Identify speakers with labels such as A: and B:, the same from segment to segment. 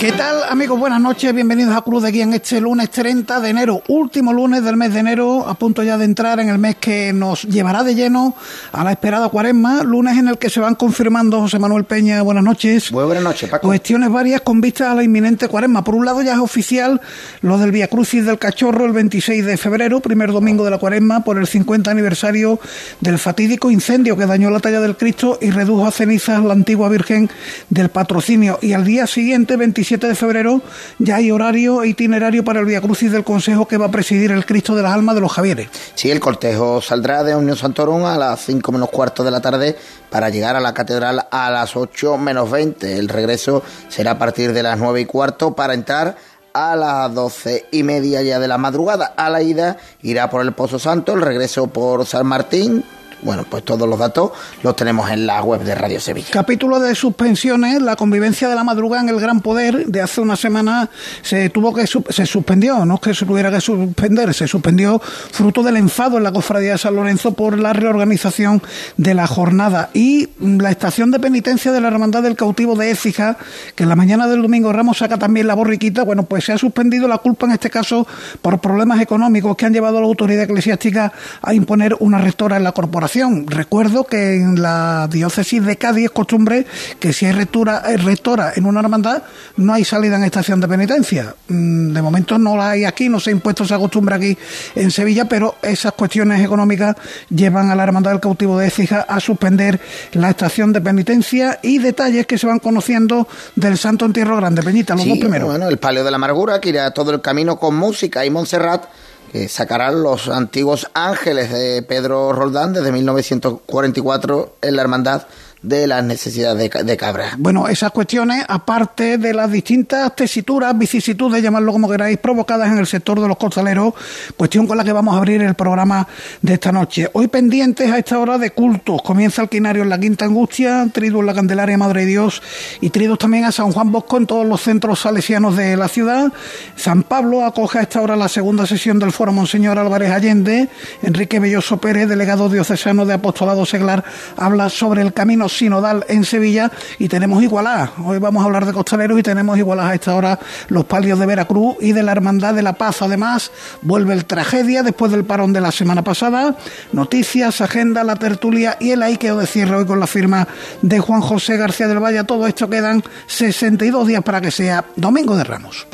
A: ¿Qué tal amigos? Buenas noches, bienvenidos a Cruz de Guía en este lunes 30 de enero, último lunes del mes de enero, a punto ya de entrar en el mes que nos llevará de lleno a la esperada cuaresma, lunes en el que se van confirmando José Manuel Peña, buenas noches.
B: Muy buenas noches, Paco.
A: Cuestiones varias con vista a la inminente cuaresma. Por un lado ya es oficial lo del Via Crucis del Cachorro el 26 de febrero, primer domingo de la cuaresma, por el 50 aniversario del fatídico incendio que dañó la talla del Cristo y redujo a cenizas la antigua Virgen del Patrocinio. Y al día siguiente, 27 7 de febrero ya hay horario e itinerario para el Via Crucis del Consejo que va a presidir el Cristo de las Almas de los Javieres.
B: Sí, el cortejo saldrá de Unión Santorum a las 5 menos cuarto de la tarde para llegar a la catedral a las 8 menos 20. El regreso será a partir de las 9 y cuarto para entrar a las doce y media ya de la madrugada. A la ida irá por el Pozo Santo, el regreso por San Martín, bueno, pues todos los datos los tenemos en la web de Radio Sevilla.
A: Capítulo de suspensiones, la convivencia de la madrugada en el Gran Poder de hace una semana se tuvo que se suspendió, no es que se tuviera que suspender, se suspendió fruto del enfado en la cofradía de San Lorenzo por la reorganización de la jornada y la estación de penitencia de la Hermandad del Cautivo de Écija, que en la mañana del domingo Ramos saca también la borriquita, bueno, pues se ha suspendido la culpa en este caso por problemas económicos que han llevado a la autoridad eclesiástica a imponer una rectora en la corporación Recuerdo que en la diócesis de Cádiz es costumbre que si hay rectora, rectora en una hermandad, no hay salida en estación de penitencia. Mm, de momento no la hay aquí, no se ha impuesto esa costumbre aquí en Sevilla, pero esas cuestiones económicas llevan a la Hermandad del Cautivo de Écija a suspender la estación de penitencia y detalles que se van conociendo del Santo Entierro Grande. Peñita, los dos primeros.
B: Bueno, el Palio de la Amargura, que irá todo el camino con música y Montserrat que sacarán los antiguos ángeles de Pedro Roldán desde 1944 en la hermandad de las necesidades de, cabra.
A: Bueno, esas cuestiones, aparte de las distintas tesituras, vicisitudes, llamarlo como queráis, provocadas en el sector de los costaleros, cuestión con la que vamos a abrir el programa de esta noche. Hoy pendientes a esta hora de cultos. Comienza el quinario en la Quinta Angustia, triduo en la Candelaria Madre de Dios y triduos también a San Juan Bosco en todos los centros salesianos de la ciudad. San Pablo acoge a esta hora la segunda sesión del Foro Monseñor Álvarez Allende. Enrique Belloso Pérez, delegado diocesano de Apostolado Seglar, habla sobre el camino sinodal en Sevilla y tenemos igualá. Hoy vamos a hablar de costaleros y tenemos igualá a esta hora los palios de Veracruz y de la Hermandad de la Paz. Además, vuelve el tragedia después del parón de la semana pasada. Noticias, agenda, la tertulia y el aiqueo de cierre hoy con la firma de Juan José García del Valle. Todo esto quedan 62 días para que sea Domingo de Ramos.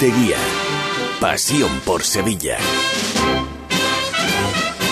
C: De guía. Pasión por Sevilla.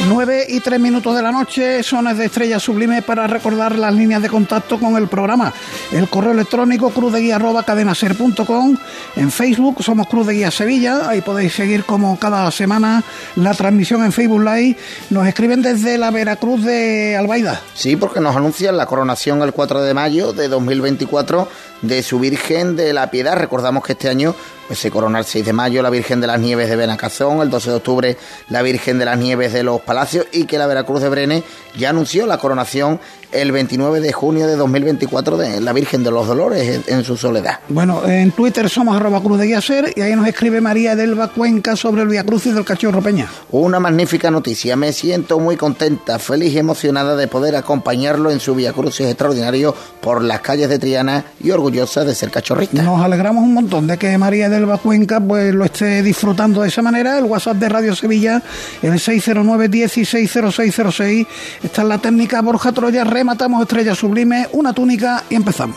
A: 9 y 3 minutos de la noche, sones de estrella sublime para recordar las líneas de contacto con el programa. El correo electrónico cruzdeguía.cadenaser.com. En Facebook somos Cruz de Guía Sevilla. Ahí podéis seguir como cada semana la transmisión en Facebook Live. Nos escriben desde la Veracruz de Albaida.
B: Sí, porque nos anuncian la coronación el 4 de mayo de 2024 de su Virgen de la Piedad. Recordamos que este año pues, se corona el 6 de mayo la Virgen de las Nieves de Benacazón, el 12 de octubre la Virgen de las Nieves de los Palacios y que la Veracruz de Brene ya anunció la coronación el 29 de junio de 2024 de la Virgen de los Dolores en, su soledad.
A: Bueno, en Twitter somos arroba cruz de Guiaser y ahí nos escribe María Delva Cuenca sobre el Via Crucis del Cachorro Peña.
B: Una magnífica noticia, me siento muy contenta, feliz y emocionada de poder acompañarlo en su Via Crucis extraordinario por las calles de Triana y orgullosa de ser cachorrista.
A: Nos alegramos un montón de que María Delva Cuenca pues lo esté disfrutando de esa manera. El WhatsApp de Radio Sevilla, el 609 160606 Está en la técnica Borja Troya, rematamos Estrella Sublime, una túnica y empezamos.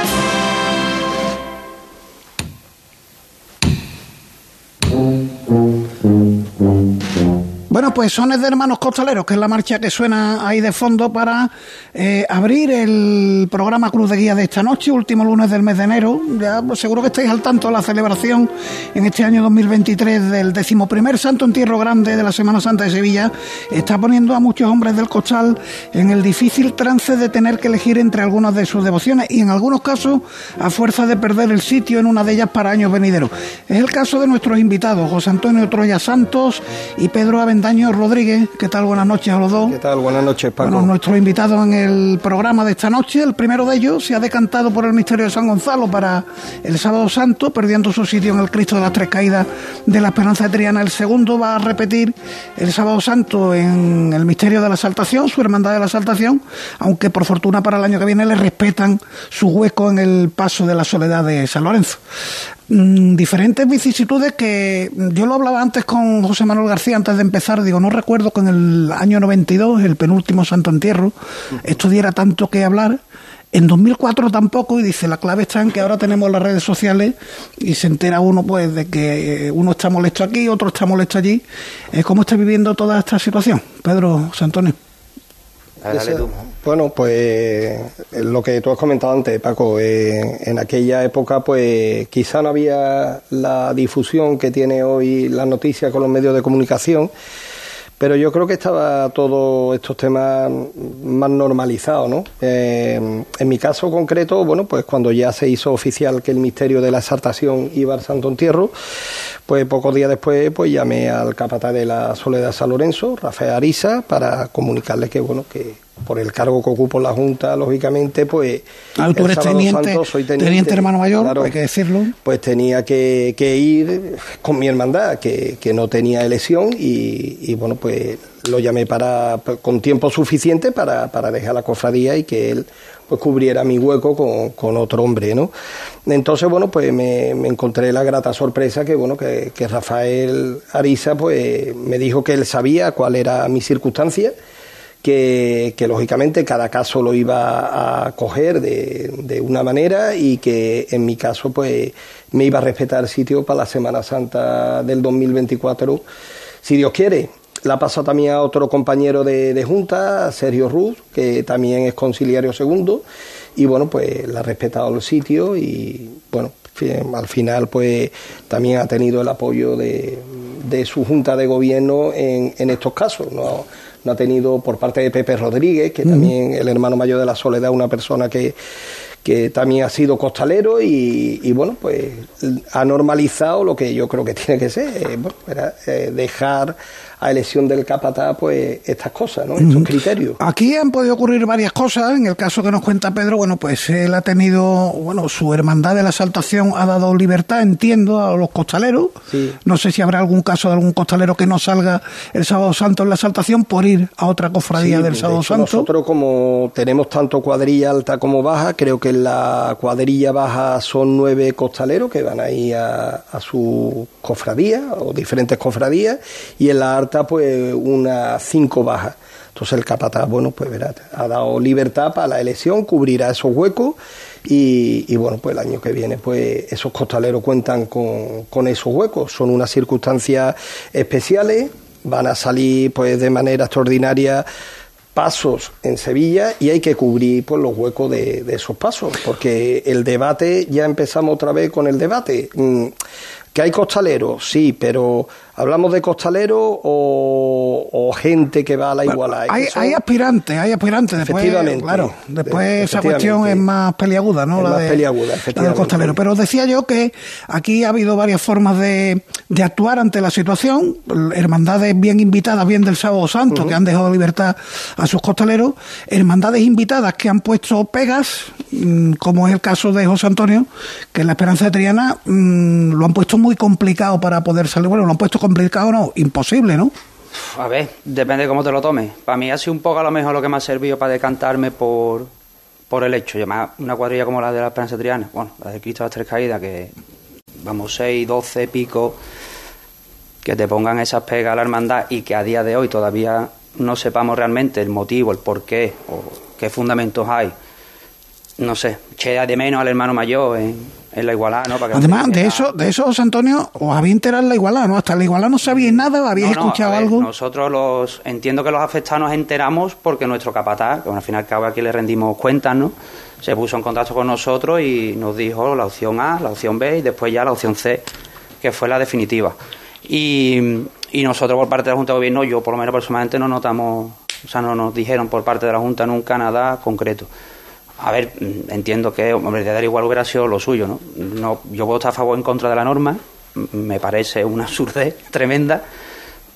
A: com Bueno, pues Sones de Hermanos Costaleros, que es la marcha que suena ahí de fondo para eh, abrir el programa Cruz de Guía de esta noche, último lunes del mes de enero. Ya pues, seguro que estáis al tanto de la celebración en este año 2023 del decimoprimer Santo Entierro Grande de la Semana Santa de Sevilla. Está poniendo a muchos hombres del costal en el difícil trance de tener que elegir entre algunas de sus devociones y en algunos casos a fuerza de perder el sitio en una de ellas para años venideros. Es el caso de nuestros invitados, José Antonio Troya Santos y Pedro Avendaño Daño Rodríguez. ¿Qué tal? Buenas noches a los dos.
D: ¿Qué tal? Buenas noches, Paco.
A: Bueno, nuestro invitado en el programa de esta noche, el primero de ellos, se ha decantado por el misterio de San Gonzalo para el Sábado Santo, perdiendo su sitio en el Cristo de las Tres Caídas de la Esperanza de Triana. El segundo va a repetir el Sábado Santo en el misterio de la Saltación, su hermandad de la Saltación, aunque por fortuna para el año que viene le respetan su hueco en el paso de la soledad de San Lorenzo. Mm, diferentes vicisitudes que yo lo hablaba antes con José Manuel García antes de empezar, digo, no recuerdo que en el año 92, el penúltimo Santo Entierro, esto diera tanto que hablar. En 2004 tampoco, y dice, la clave está en que ahora tenemos las redes sociales y se entera uno pues de que uno está molesto aquí, otro está molesto allí. ¿Cómo está viviendo toda esta situación? Pedro Antonio.
D: Bueno, pues eh, lo que tú has comentado antes, Paco, eh, en aquella época pues quizá no había la difusión que tiene hoy la noticia con los medios de comunicación pero yo creo que estaba todos estos temas más normalizados, ¿no? Eh, en mi caso concreto, bueno, pues cuando ya se hizo oficial que el misterio de la exaltación iba al Santo Entierro, pues pocos días después, pues llamé al capataz de la Soledad San Lorenzo, Rafael Arisa, para comunicarle que, bueno, que por el cargo que ocupo en la Junta, lógicamente, pues...
A: Ah, tú eres teniente, soy teniente, hermano mayor, hay que decirlo.
D: Pues tenía que, ir con mi hermandad, que, no tenía elección, y, bueno, pues lo llamé para con tiempo suficiente para, dejar la cofradía y que él pues cubriera mi hueco con, otro hombre, ¿no? Entonces, bueno, pues me, encontré la grata sorpresa que, bueno, que, que Rafael Arisa, pues me dijo que él sabía cuál era mi circunstancia que, lógicamente cada caso lo iba a coger de, de, una manera y que en mi caso pues me iba a respetar el sitio para la Semana Santa del 2024, si Dios quiere. La pasó también a otro compañero de, de Junta, Sergio Ruz, que también es conciliario segundo, y bueno, pues le ha respetado el sitio y bueno, al final pues también ha tenido el apoyo de, de su Junta de Gobierno en, en estos casos. ¿no? No ha tenido por parte de Pepe Rodríguez, que también el hermano mayor de la Soledad, una persona que, que también ha sido costalero y, y, bueno, pues ha normalizado lo que yo creo que tiene que ser, eh, bueno, era, eh, dejar a elección del capataz, pues estas cosas, ¿no? Estos criterios.
A: Aquí han podido ocurrir varias cosas. En el caso que nos cuenta Pedro, bueno, pues él ha tenido, bueno, su hermandad de la exaltación ha dado libertad, entiendo, a los costaleros. No sé si habrá algún caso de algún costalero que no salga el sábado santo en la exaltación por ir a otra cofradía del sábado santo.
D: Nosotros, como tenemos tanto cuadrilla alta como baja, creo que en la cuadrilla baja son nueve costaleros que van ahí a, a su cofradía o diferentes cofradías y en la pues una cinco bajas. Entonces el capataz, bueno, pues verá, ha dado libertad para la elección, cubrirá esos huecos y, bueno, pues el año que viene, pues esos costaleros cuentan con, con esos huecos. Son unas circunstancias especiales, van a salir pues de manera extraordinaria pasos en Sevilla y hay que cubrir pues, los huecos de, de, esos pasos, porque el debate, ya empezamos otra vez con el debate. Mm, ¿Que hay costaleros? Sí, pero ¿hablamos de costaleros o, gente que va a la igualdad?
A: Hay, hay, aspirantes, hay aspirantes. Después, efectivamente. Claro, después esa cuestión es más peliaguda, ¿no?
D: Es
A: la
D: más peliaguda,
A: la del costalero. Pero decía yo que aquí ha habido varias formas de, de actuar ante la situación. Hermandades bien invitadas, bien del Sábado Santo, que han dejado libertad a sus costaleros. Hermandades invitadas que han puesto pegas, mm, como es el caso de José Antonio, que en la Esperanza de Triana mm, lo han puesto muy complicado para poder salir. Bueno, lo han puesto complicado, no, imposible, ¿no?
E: A ver, depende de cómo te lo tomes. Para mí ha sido un poco a lo mejor lo que me ha servido para decantarme por, por el hecho. Llamar una cuadrilla como la de la Esperanza Triana, bueno, la de Cristo de las Tres Caídas, que vamos 6, 12, pico, que te pongan esas pegas a la hermandad y que a día de hoy todavía no sepamos realmente el motivo, el por qué o qué fundamentos hay. No sé, che de menos al hermano mayor en, en la igualdad, ¿no? Para que
A: Además,
E: no
A: de eso, de eso, José Antonio, os habéis enterado en la igualdad, ¿no? Hasta la igualdad no sabíais nada, habíais
E: No, no,
A: escuchado
E: ver,
A: algo.
E: Nosotros los entiendo que los afectados nos enteramos porque nuestro capataz, que al final cabo aquí le rendimos cuentas, ¿no? Se puso en contacto con nosotros y nos dijo la opción A, la opción B y después ya la opción C, que fue la definitiva. Y, y nosotros por parte de la Junta de Gobierno, yo por lo menos personalmente no notamos, o sea, no nos dijeron por parte de la Junta nunca nada concreto. A ver, entiendo que, hombre, de dar igual hubiera sido lo suyo, ¿no? no yo estar a favor o en contra de la norma, me parece una absurdez tremenda,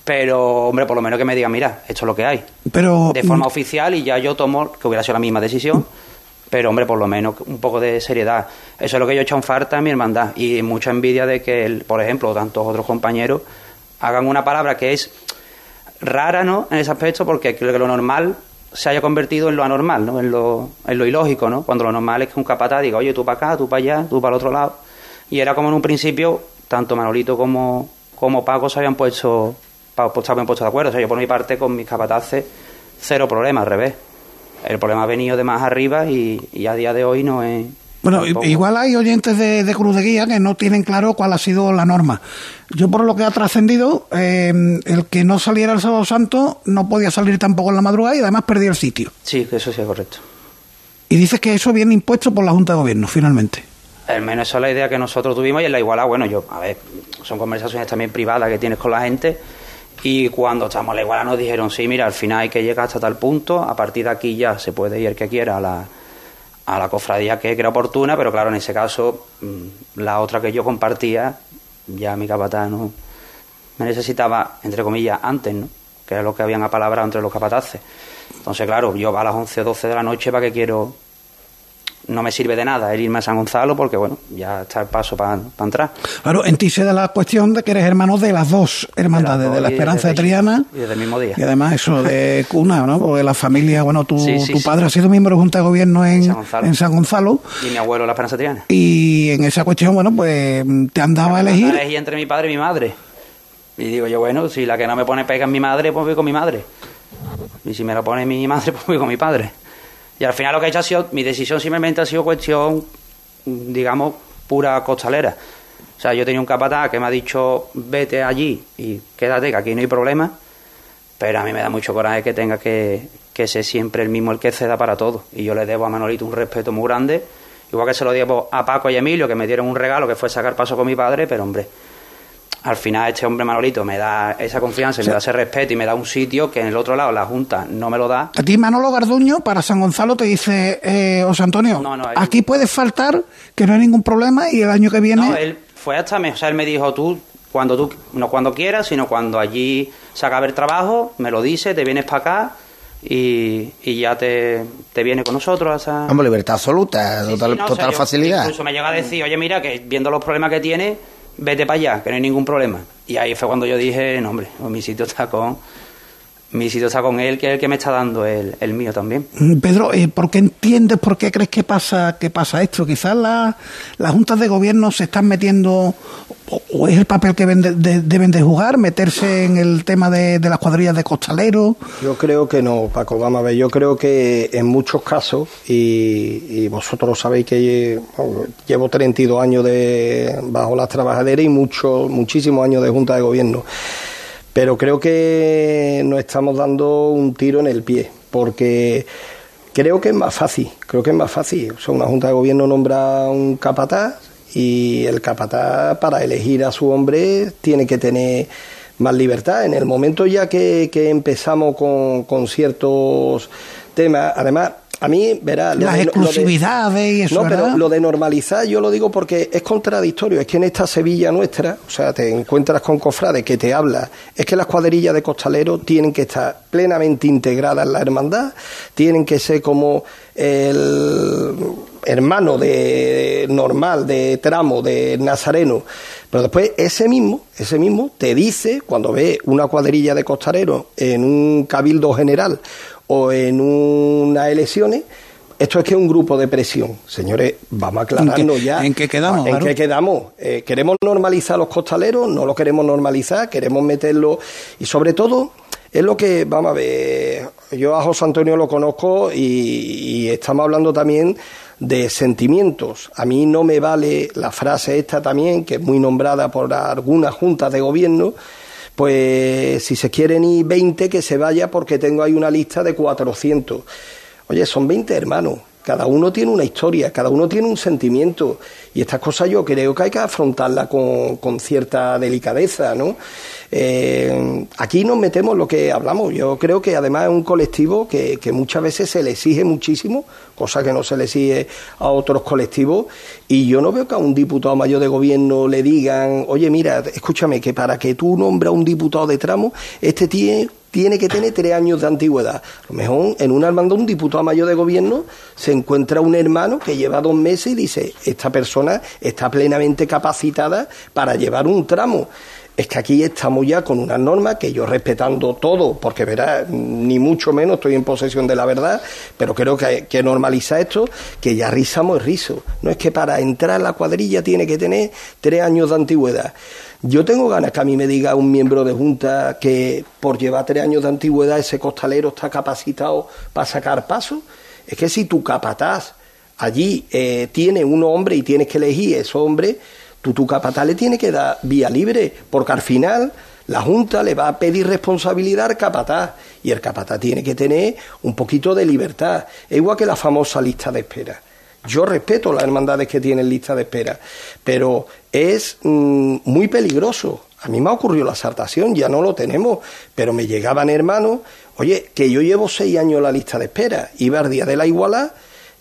E: pero, hombre, por lo menos que me diga, mira, esto es lo que hay.
A: Pero
E: De forma
A: mm,
E: oficial y ya yo tomo, que hubiera sido la misma decisión, pero, hombre, por lo menos un poco de seriedad. Eso es lo que yo he hecho en falta en mi hermandad y mucha envidia de que, el- por ejemplo, tantos otros compañeros hagan una palabra que es rara, ¿no? En ese aspecto, porque creo que lo normal se haya convertido en lo anormal, ¿no? En lo, en lo ilógico, ¿no? Cuando lo normal es que un capataz diga, oye, tú para acá, tú para allá, tú para el otro lado. Y era como en un principio, tanto Manolito como, como Paco se habían puesto, pues, se habían puesto de acuerdo. O sea, yo por mi parte, con mis capataces, cero problema, al revés. El problema ha venido de más arriba y, y a día de hoy no es...
A: Bueno,
E: tampoco-
A: igual hay oyentes de, de Cruz de Guía que no tienen claro cuál ha sido la norma. Yo, por lo que ha trascendido, eh, el que no saliera el Sábado Santo no podía salir tampoco en la madrugada y además perdía el sitio.
E: Sí, que eso sí es correcto.
A: Y dices que eso viene impuesto por la Junta de Gobierno, finalmente.
E: Al menos esa es la idea que nosotros tuvimos y en la igualdad, bueno, yo, a ver, son conversaciones también privadas que tienes con la gente y cuando estamos en la igualdad nos dijeron, sí, mira, al final hay que llegar hasta tal punto, a partir de aquí ya se puede ir el que quiera a la, a la cofradía que crea oportuna, pero claro, en ese caso, mm, la otra que yo compartía, ya mi capataz no me necesitaba, entre comillas, antes, ¿no? Que era lo que habían apalabrado entre los capataces. Entonces, claro, yo a las 11 o 12 de la noche, ¿para qué quiero no me sirve de nada el irme a San Gonzalo porque, bueno, ya está el paso para entrar.
A: Claro, en ti se da la cuestión de que eres hermano de las dos hermandades, de la Esperanza de Triana
E: Y desde el mismo día.
A: y además eso de cuna, ¿no? Porque la familia, bueno, tu,
E: Sí, sí,
A: tu
E: sí.
A: padre ha sido miembro de Junta de Gobierno en,
E: San Gonzalo.
A: en San Gonzalo
E: Y mi abuelo, la Esperanza Triana.
A: y en esa cuestión, bueno, pues te han dado a elegir.
E: Elegí entre mi padre y mi madre. Y digo yo, bueno, si la que no me pone pega es mi madre, pues voy con mi madre. Y si me la pone mi madre, pues voy con mi padre. Y al final lo que he hecho ha sido, mi decisión simplemente ha sido cuestión, digamos, pura costalera. O sea, yo tenía un capataz que me ha dicho, vete allí y quédate, que aquí no hay problema. Pero a mí me da mucho coraje que tenga que, que ser siempre el mismo el que ceda para todo. Y yo le debo a Manolito un respeto muy grande. Igual que se lo debo a Paco y Emilio, que me dieron un regalo que fue sacar paso con mi padre, pero hombre, al final este hombre Manolito me da esa confianza, y me da ese respeto y me da un sitio que en el otro lado la Junta no me lo da.
A: A ti Manolo Garduño para SanGonzalo te dice, eh, José Antonio,
E: No, no,
A: aquí puedes faltar, que no hay ningún problema y el año que viene...
E: No, él fue hasta me, o sea, él me dijo tú cuando tú no cuando quieras, sino cuando allí se acabe el trabajo, me lo dice, te vienes para acá y, y ya te, te vienes con nosotros hasta
B: Vamos, libertad absoluta,
E: Sí,
B: total,
E: sí, no, o sea,
B: total
E: yo
B: facilidad.
E: Incluso me llega a decir, oye, mira, que viendo los problemas que tiene, vete para allá, que no hay ningún problema. Y ahí fue cuando yo dije, no, hombre, pues mi sitio está con mi sitio está con él, que es el que me está dando el, el mío también.
A: Mm, Pedro, eh, ¿por qué entiendes, por qué crees que pasa, que pasa esto? Quizás la- las juntas de gobierno se están metiendo, o, es el papel que de- de- deben de jugar, meterse en el tema de, de las cuadrillas de costaleros.
D: Yo creo que no, Paco. Vamos a ver, yo creo que en muchos casos, y, y vosotros sabéis que bueno, llevo 32 años de, bajo las trabajaderas y muchos, muchísimos años de Junta de Gobierno, pero creo que nos estamos dando un tiro en el pie, porque creo que es más fácil, creo que es más fácil. O sea, una Junta de Gobierno nombra un capataz y el capataz para elegir a su hombre tiene que tener más libertad. En el momento ya que, que empezamos con, con ciertos temas, además, a mí, verá, lo
A: Las
D: de- lo de-
A: exclusividades y eso,
D: no, pero lo de normalizar yo lo digo porque es contradictorio. Es que en esta Sevilla nuestra, o sea, te encuentras con cofrades que te habla, es que las cuadrillas de costaleros tienen que estar plenamente integradas en la hermandad, tienen que ser como el, hermano de normal, de tramo, de nazareno, pero después ese mismo, ese mismo te dice, cuando ve una cuadrilla de costaleros en un cabildo general o en unas elecciones, esto es que es un grupo de presión. Señores, vamos a aclararnos ya.
A: ¿En qué quedamos?
D: ¿En qué quedamos? Eh, ¿Queremos normalizar los costaleros? ¿No lo queremos normalizar? ¿Queremos meterlo? Y sobre todo, es lo que, vamos a ver, yo a José Antonio lo conozco y, y estamos hablando también de sentimientos. A mí no me vale la frase esta también, que es muy nombrada por algunas juntas de gobierno, pues si se quieren ir 20 que se vaya porque tengo ahí una lista de 400. Oye, son 20 hermanos, cada uno tiene una historia, cada uno tiene un sentimiento y estas cosas yo creo que hay que afrontarlas con, con cierta delicadeza, ¿no? Eh, aquí nos metemos lo que hablamos. Yo creo que además es un colectivo que, que, muchas veces se le exige muchísimo, cosa que no se le exige a otros colectivos. Y yo no veo que a un diputado mayor de gobierno le digan, oye, mira, escúchame, que para que tú nombres a un diputado de tramo, este tiene tiene que tener tres años de antigüedad. A lo mejor en una hermandad un diputado mayor de gobierno se encuentra un hermano que lleva dos meses y dice, esta persona está plenamente capacitada para llevar un tramo es que aquí estamos ya con unas normas que yo respetando todo, porque verá, ni mucho menos estoy en posesión de la verdad, pero creo que hay que normalizar esto, que ya rizamos el rizo. No es que para entrar a la cuadrilla tiene que tener tres años de antigüedad. Yo tengo ganas que a mí me diga un miembro de junta que por llevar tres años de antigüedad ese costalero está capacitado para sacar paso. Es que si tu capataz allí eh, tiene un hombre y tienes que elegir ese hombre, tu capataz le tiene que dar vía libre, porque al final la Junta le va a pedir responsabilidad al capataz y el capataz tiene que tener un poquito de libertad. Es igual que la famosa lista de espera. Yo respeto las hermandades que tienen lista de espera, pero es mm, muy peligroso. A mí me ha ocurrido la saltación, ya no lo tenemos, pero me llegaban hermanos, oye, que yo llevo seis años la lista de espera, iba al día de la igualdad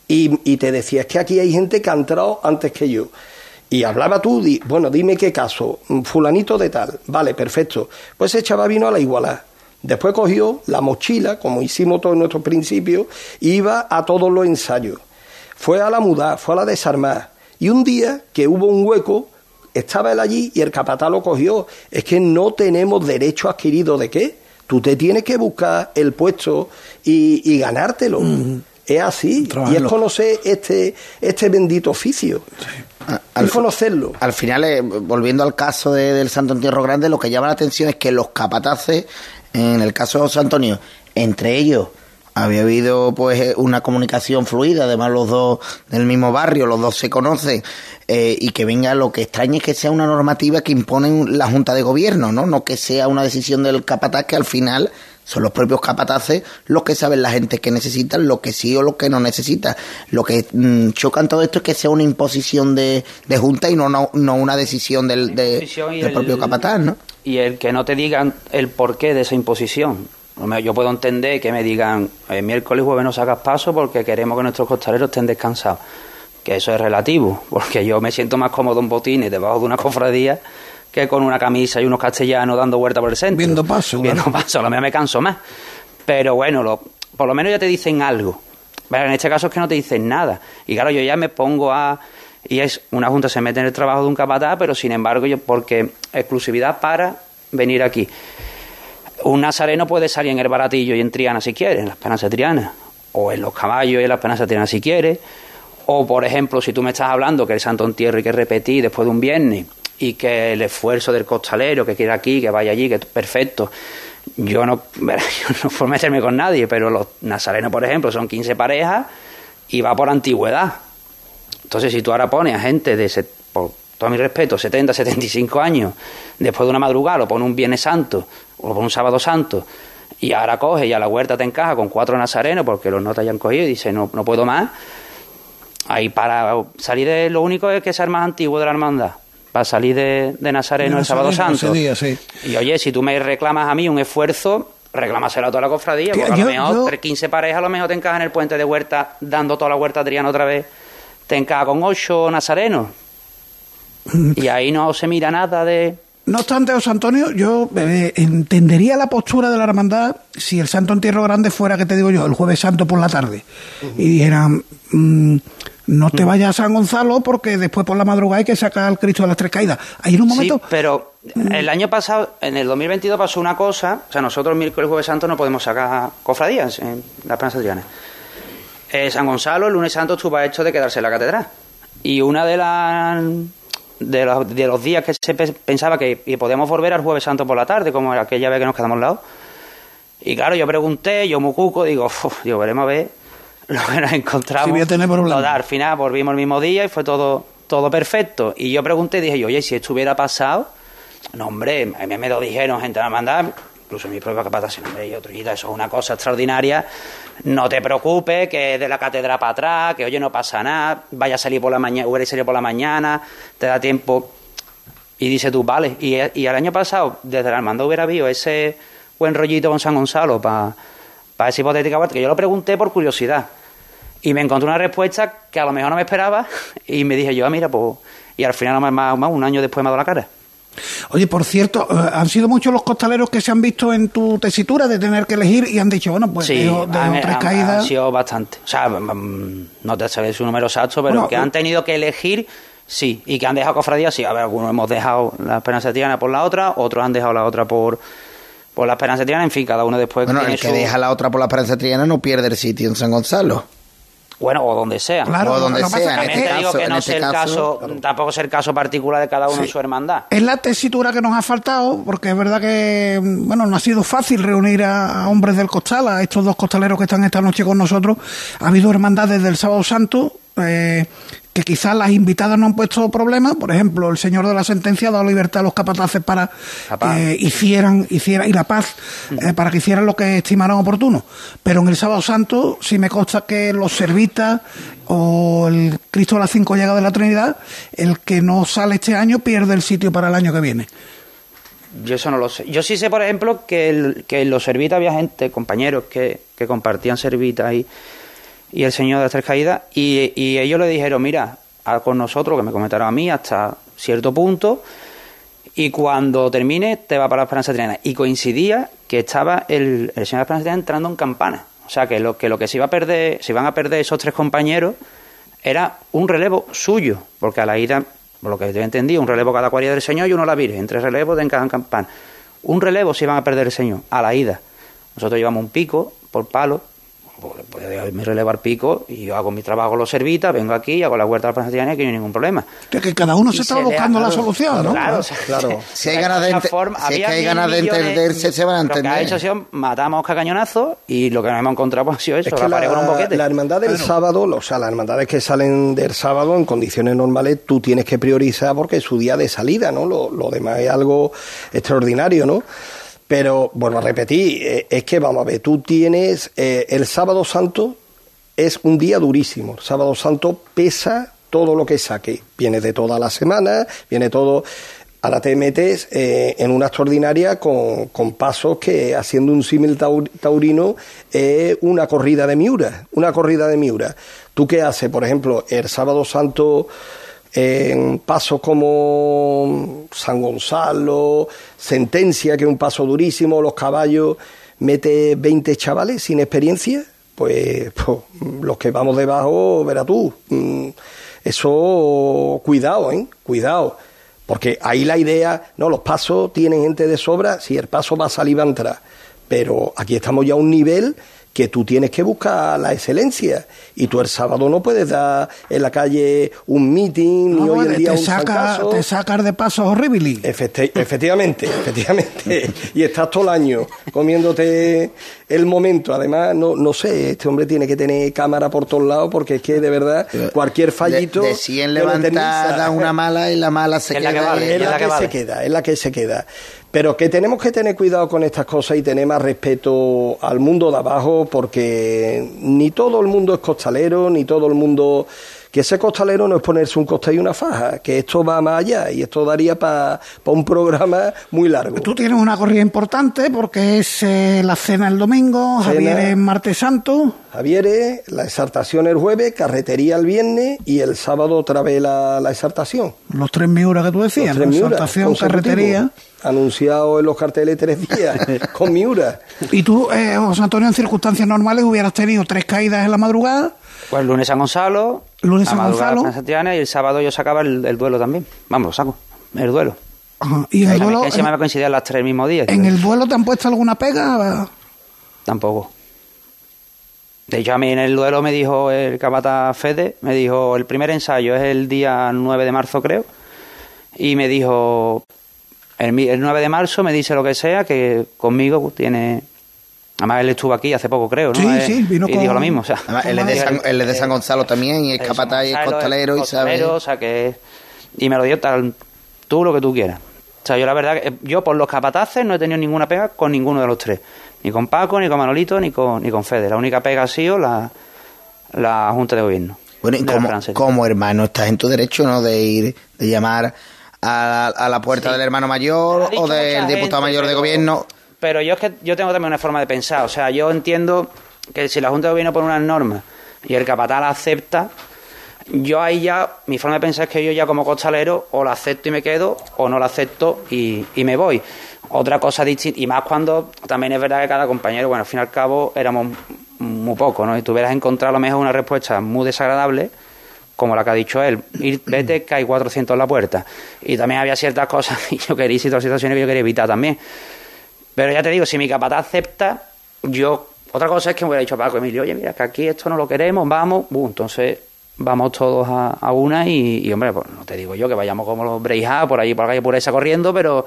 D: y, y te decía, es que aquí hay gente que ha entrado antes que yo. Y hablaba tú, di, bueno, dime qué caso, fulanito de tal, vale, perfecto. Pues ese chaval vino a la igualdad. Después cogió la mochila, como hicimos todos nuestros principios, iba a todos los ensayos. Fue a la muda, fue a la desarmar. Y un día que hubo un hueco, estaba él allí y el capataz lo cogió. Es que no tenemos derecho adquirido de qué. Tú te tienes que buscar el puesto y, ganártelo. Es así. Trabajarlo. Y es conocer este, este bendito oficio. Sí. Al, conocerlo.
B: Al final, eh, volviendo al caso de, del Santo Entierro Grande, lo que llama la atención es que los capataces, en el caso de José Antonio, entre ellos había habido pues una comunicación fluida, además los dos del mismo barrio, los dos se conocen, eh, y que venga lo que extraña es que sea una normativa que imponen la Junta de Gobierno, ¿no? No que sea una decisión del capataz que al final son los propios capataces los que saben la gente que necesitan, lo que sí o lo que no necesita. Lo que mmm, choca en todo esto es que sea una imposición de, de junta y no, no, no una decisión del, de, del el, propio capataz, ¿no?
E: Y el que no te digan el porqué de esa imposición. Yo puedo entender que me digan, el miércoles y jueves no sacas paso porque queremos que nuestros costaleros estén descansados. Que eso es relativo, porque yo me siento más cómodo en botines debajo de una cofradía que con una camisa y unos castellanos dando vuelta por el centro.
A: Viendo paso.
E: Viendo
A: claro.
E: paso, a lo mejor me canso más. Pero bueno, lo, por lo menos ya te dicen algo. Pero en este caso es que no te dicen nada. Y claro, yo ya me pongo a... Y es una junta se mete en el trabajo de un capataz, pero sin embargo, yo porque exclusividad para venir aquí. Un nazareno puede salir en el baratillo y en Triana si quiere, en las penas de Triana, o en los caballos y en las penas de Triana si quiere, o por ejemplo, si tú me estás hablando que el Santo Entierro hay que repetir después de un viernes y que el esfuerzo del costalero que quiera aquí, que vaya allí, que perfecto. Yo no, yo no por meterme con nadie, pero los nazarenos, por ejemplo, son 15 parejas y va por antigüedad. Entonces, si tú ahora pones a gente de, por todo mi respeto, 70, 75 años, después de una madrugada, lo pone un Viernes Santo o un Sábado Santo, y ahora coge y a la huerta te encaja con cuatro nazarenos porque los no te hayan cogido y dice, no, no puedo más. Ahí para salir de lo único es que ser más antiguo de la hermandad para salir de, de Nazareno el sábado santo.
A: Día, sí.
E: Y oye, si tú me reclamas a mí un esfuerzo, reclámaselo a toda la cofradía, porque a lo mejor yo... 15 parejas a lo mejor te encaja en el puente de huerta, dando toda la huerta Adriano otra vez, te encaja con ocho nazarenos. y ahí no se mira nada de...
A: No obstante, José Antonio, yo eh, entendería la postura de la hermandad si el Santo Entierro Grande fuera, que te digo yo, el jueves santo por la tarde. Uh -huh. Y dijeran, mmm, no te vayas a San Gonzalo porque después por la madrugada hay que sacar al Cristo de las Tres Caídas. Ahí en un momento...
E: Sí, pero el año pasado, en el 2022 pasó una cosa, o sea, nosotros el miércoles jueves santo no podemos sacar cofradías en la Plaza. Eh, San Gonzalo, el lunes santo estuvo hecho de quedarse en la catedral. Y una de las de los, de los días que se pe- pensaba que y podíamos volver al jueves santo por la tarde, como aquella vez que nos quedamos al lado. Y claro, yo pregunté, yo mucuco, digo, digo, veremos a ver lo que nos encontramos.
A: Si voy a tener problemas.
E: Al final volvimos el mismo día y fue todo, todo perfecto. Y yo pregunté, dije yo, oye, si esto hubiera pasado, no hombre, a mí me lo dijeron gente a mandar, incluso mi propia capatación, hombre, y otro, y eso es una cosa extraordinaria, no te preocupes, que es de la cátedra para atrás, que oye, no pasa nada, vaya a salir por la mañana, hubiera salido por la mañana, te da tiempo. Y dice tú, vale, y, y el año pasado, desde la hermandad hubiera habido ese buen rollito con San Gonzalo para esa hipotética vuelta, que yo lo pregunté por curiosidad. Y me encontré una respuesta que a lo mejor no me esperaba, y me dije yo, ah, mira, pues. Y al final, más, más, más, un año después me ha dado la cara.
A: Oye, por cierto, eh, han sido muchos los costaleros que se han visto en tu tesitura de tener que elegir y han dicho, bueno, pues
E: sí, han,
A: tres
E: han-
A: caídas.
E: han sido bastante. O sea, mm, no te sabes su número exacto, pero
A: Bueno,
E: que han tenido que elegir, sí. Y que han dejado cofradías, sí. A ver, algunos hemos dejado la Esperanza Triana por la otra, otros han dejado la otra por, por la Esperanza Triana. En fin, cada uno después
B: Bueno,
E: tiene
B: el que
E: su-
B: deja la otra por la Esperanza Triana no pierde el sitio en San Gonzalo.
E: Bueno, o donde sea.
A: Claro,
B: o donde sea,
A: es
E: te
B: este
E: digo
B: caso-
E: que
B: en
E: no
B: este
E: sé el
B: caso,
E: caso, tampoco es el caso particular de cada uno en su hermandad.
A: Es la tesitura que nos ha faltado, porque es verdad que, bueno, no ha sido fácil reunir a, a hombres del costal, a estos dos costaleros que están esta noche con nosotros. Ha habido hermandades del Sábado Santo, eh, que quizás las invitadas no han puesto problemas. Por ejemplo, el señor de la sentencia ha dado libertad a los capataces para que hicieran, hicieran, y la paz, eh, para que hicieran lo que estimaran oportuno. Pero en el Sábado Santo sí me consta que los servitas o el Cristo de las Cinco Llagas de la Trinidad, el que no sale este año pierde el sitio para el año que viene.
E: Yo eso no lo sé. Yo sí sé, por ejemplo, que, el- que en los servitas había gente, compañeros que, que compartían servitas y, y el señor de las tres caídas, y, y ellos le dijeron, mira, haz con nosotros, que me comentaron a mí, hasta cierto punto, y cuando termine te va para la Esperanza Triana. Y coincidía que estaba el, el señor de la Esperanza Triana entrando en campana. O sea, que lo que, lo que se iba a perder, se iban a perder esos tres compañeros era un relevo suyo, porque a la ida, por lo que yo entendí, un relevo cada cuadrilla del Señor y uno la Virgen, tres relevos de cada campana. Un relevo se iban a perder el Señor, a la ida. Nosotros llevamos un pico por palo, pues, pues, me relevo al pico y yo hago mi trabajo con los servitas, vengo aquí, hago la huerta de la y que no hay ningún problema.
A: Que, que cada uno se
E: Y le
A: buscando la solución, ¿no?
E: Claro,
D: Claro.
B: Si hay ganas de ente-
E: forma-
B: si es que hay ganas de entenderse, se van a
E: Lo que ha
B: entender.
E: hecho ha sido matamos a cañonazos y lo que nos hemos encontrado pues, ha sido eso,
D: Es que
E: la
D: la,
E: pared con un boquete.
D: la hermandad del sábado, o sea, las hermandades que salen del sábado en condiciones normales, tú tienes que priorizar porque es su día de salida, ¿no? Lo, lo demás es algo extraordinario, ¿no? Pero, vuelvo a repetir, eh, es que vamos a ver, tú tienes eh, el sábado santo, es un día durísimo. Sábado santo pesa todo lo que saque. Viene de toda la semana, viene todo. Ahora te metes eh, en una extraordinaria con, con pasos que, haciendo un símil taur- taurino, es una corrida de Miura. Una corrida de Miura. ¿Tú qué haces? Por ejemplo, el sábado santo en pasos como San Gonzalo, Sentencia, que es un paso durísimo, los caballos, mete 20 chavales sin experiencia, pues, pues, los que vamos debajo, verás tú. Mm, Eso, cuidado, ¿eh? Cuidado. Porque ahí la idea, no, los pasos tienen gente de sobra, si el paso va a salir, va a entrar. Pero aquí estamos ya a un nivel que tú tienes que buscar la excelencia. Y tú el sábado no puedes dar en la calle un meeting, ni
A: No,
D: hoy en
A: te,
D: día un
A: saca,
D: sancazo.
A: te sacas de pasos horribles.
D: Efecti- efectivamente, efectivamente. Y estás todo el año comiéndote el momento. Además, no, no sé, este hombre tiene que tener cámara por todos lados porque es que de verdad cualquier fallito...
B: De, de 100
D: te lo eterniza.
B: levantadas una mala y la mala se
E: Es la
B: queda.
E: que vale,
B: ahí.
D: es
E: es
D: la,
E: la
D: que,
E: que vale.
D: se queda, es la que se queda. Pero que tenemos que tener cuidado con estas cosas y tener más respeto al mundo de abajo, porque ni todo el mundo es costalero, ni todo el mundo. Que ese costalero no es ponerse un costal y una faja, que esto va más allá y esto daría para un programa muy largo.
A: Tú tienes una corrida importante porque es eh, la cena el domingo,
D: Cena.
A: Javier es martes santo.
D: Javier, la exaltación el jueves, carretería el viernes y el sábado otra vez la, la exaltación.
A: Los tres miuras que tú decías.
D: Miura
A: Exaltación, carretería.
D: Anunciado en los carteles tres días, con Miura.
A: Y tú, eh, José Antonio, en circunstancias normales hubieras tenido tres caídas en la madrugada,
E: Pues el lunes San Gonzalo,
A: Lunes San Gonzalo.
E: San Santiana, y el sábado yo sacaba el, el duelo también. Vamos, lo saco, el duelo.
A: Ajá. Y en el
E: La
A: duelo,
E: encima me coincidían las tres el mismo día.
A: en el duelo te han puesto alguna pega.
E: Tampoco. De hecho, a mí en el duelo me dijo el capataz Fede, me dijo, el primer ensayo es el día 9 de marzo, creo, y me dijo, el, el 9 de marzo me dice lo que sea, que conmigo tiene... Además, él estuvo aquí hace poco, creo, ¿no?
A: Sí,
E: Eh,
A: sí, vino
E: y
A: con-
E: dijo lo mismo, o sea...
B: Además, él es de San, él es de San Gonzalo también, y es capataz y es costalero, y sabe.
E: costalero, o sea que... Y me lo dio tal... Tú lo que tú quieras. O sea, yo la verdad, que yo por los capataces no he tenido ninguna pega con ninguno de los tres. Ni con Paco, ni con Manolito, ni con, ni con Fede. La única pega ha sido la, la Junta de Gobierno.
B: Bueno, y como, como hermano estás en tu derecho, ¿no? De ir, de llamar a, a la puerta
E: Sí.
B: del hermano mayor o del diputado
E: gente,
B: mayor de
E: pero-
B: gobierno.
E: Pero yo es que yo tengo también una forma de pensar. O sea, yo entiendo que si la Junta de Gobierno pone unas normas y el capataz la acepta, yo ahí ya, mi forma de pensar es que yo ya como costalero o la acepto y me quedo o no la acepto y, y me voy. Otra cosa distinta, y más cuando también es verdad que cada compañero, bueno, al fin y al cabo éramos muy pocos, ¿no? Y tú hubieras encontrado a lo mejor una respuesta muy desagradable, como la que ha dicho él, ir, vete que hay 400 en la puerta. Y también había ciertas cosas y yo quería, y ciertas situaciones que yo quería evitar también. Pero ya te digo, si mi capataz acepta, yo. Otra cosa es que me hubiera dicho Paco Emilio, oye, mira, que aquí esto no lo queremos, vamos. Uh, entonces vamos todos a, a una y, y, hombre, pues no te digo yo que vayamos como los Breija por allí por la calle pura esa corriendo, pero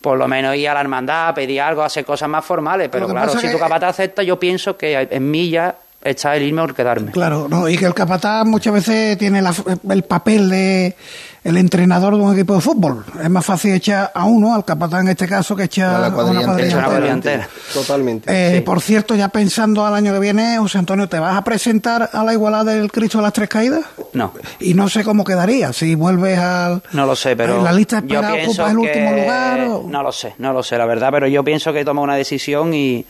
E: por lo menos ir a la hermandad, pedir algo, hacer cosas más formales. Pero claro, si tu capataz acepta, yo pienso que en mí ya está el irme o quedarme.
A: Claro, no, y que el capataz muchas veces tiene la- el papel de el entrenador de un equipo de fútbol. Es más fácil echar a uno, al capataz en este caso, que echar
B: A la
A: una
B: cuadrilla
A: cuadrilla
B: entera.
E: Una
A: entera.
E: cuadrilla entera.
D: Totalmente.
A: Eh,
E: Sí.
A: Por cierto, ya pensando al año que viene, José Antonio, ¿te vas a presentar a la igualdad del Cristo de las Tres Caídas?
E: No.
A: Y no sé cómo quedaría, si vuelves al...
E: No lo sé, pero
A: En la lista espera ocupas el
E: que-
A: último lugar. o-
E: No lo sé, no lo sé, la verdad, pero yo pienso que he tomado una decisión y,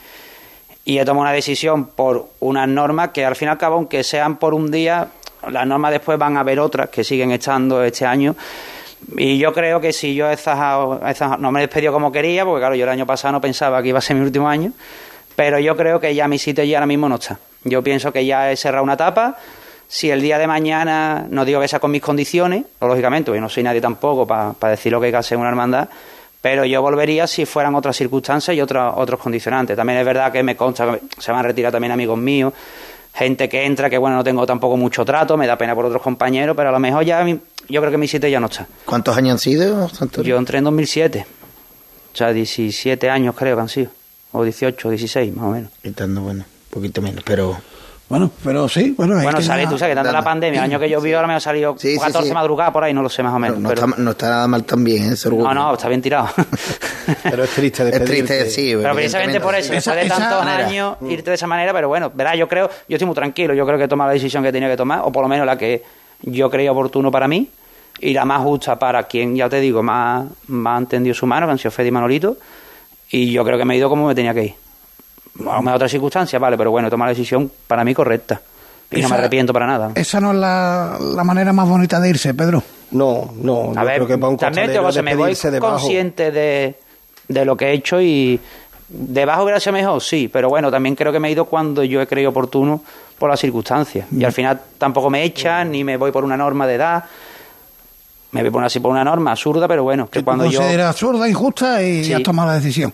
E: y he tomado una decisión por unas normas que al fin y al cabo, aunque sean por un día, las normas después van a haber otras que siguen estando este año. Y yo creo que si yo no me he despedido como quería, porque claro, yo el año pasado no pensaba que iba a ser mi último año, pero yo creo que ya mi sitio ya ahora mismo no está. Yo pienso que ya he cerrado una etapa. Si el día de mañana, no digo que sea con mis condiciones, lógicamente, yo no soy nadie tampoco para decir lo que hay que hacer en una hermandad, pero yo volvería si fueran otras circunstancias y otros otros condicionantes. También es verdad que me consta que se van a retirar también amigos míos, gente que entra, que bueno, no tengo tampoco mucho trato, me da pena por otros compañeros, pero a lo mejor ya mi- yo creo que mi sitio ya no está.
B: ¿Cuántos años han sido, Santorio?
E: Yo entré en 2007, o sea, 17 años creo que han sido, o 18, 16 más o menos.
B: Quitando, bueno, un poquito menos, pero...
A: Bueno, pero sí, bueno, hay
E: Bueno,
A: ya-
E: tú sabes que tanto la pandemia, el año que yo vi ahora me ha salido
B: Sí, sí,
E: 14
B: sí.
E: madrugadas por ahí, no lo sé más o
B: No,
E: menos.
B: no
E: pero-
B: está, no está nada mal también, ¿eh? Ser
E: no, no, está bien tirado.
D: Pero es triste
B: Es
D: despedirte.
B: triste, sí.
E: Pero precisamente por eso,
A: Esa-
E: después de tantos
A: manera.
E: años, irte de esa manera, pero bueno, verás, yo creo, yo estoy muy tranquilo, yo creo que he tomado la decisión que tenía que tomar, o por lo menos la que yo creía oportuno para mí, y la más justa para quien, ya te digo, más, más ha entendido su mano, que han sido Fede y Manolito, y yo creo que me he ido como me tenía que ir. A lo mejor otras circunstancias, vale, pero bueno, he tomado la decisión para mí correcta. Y no me arrepiento para nada.
A: Esa no es la, la manera más bonita de irse, Pedro.
D: No, no,
E: A
D: yo
E: ver,
D: creo que para un
E: también digo, cosa, me voy
D: debajo-
E: consciente de, de lo que he hecho y debajo sido mejor, sí, pero bueno, también creo que me he ido cuando yo he creído oportuno por las circunstancias. Y al final tampoco me echan ni me voy por una norma de edad. Me voy por una, por una norma absurda, pero bueno, que
A: que
E: cuando yo...
A: consideras absurda, injusta y
E: Sí.
A: has tomado la decisión.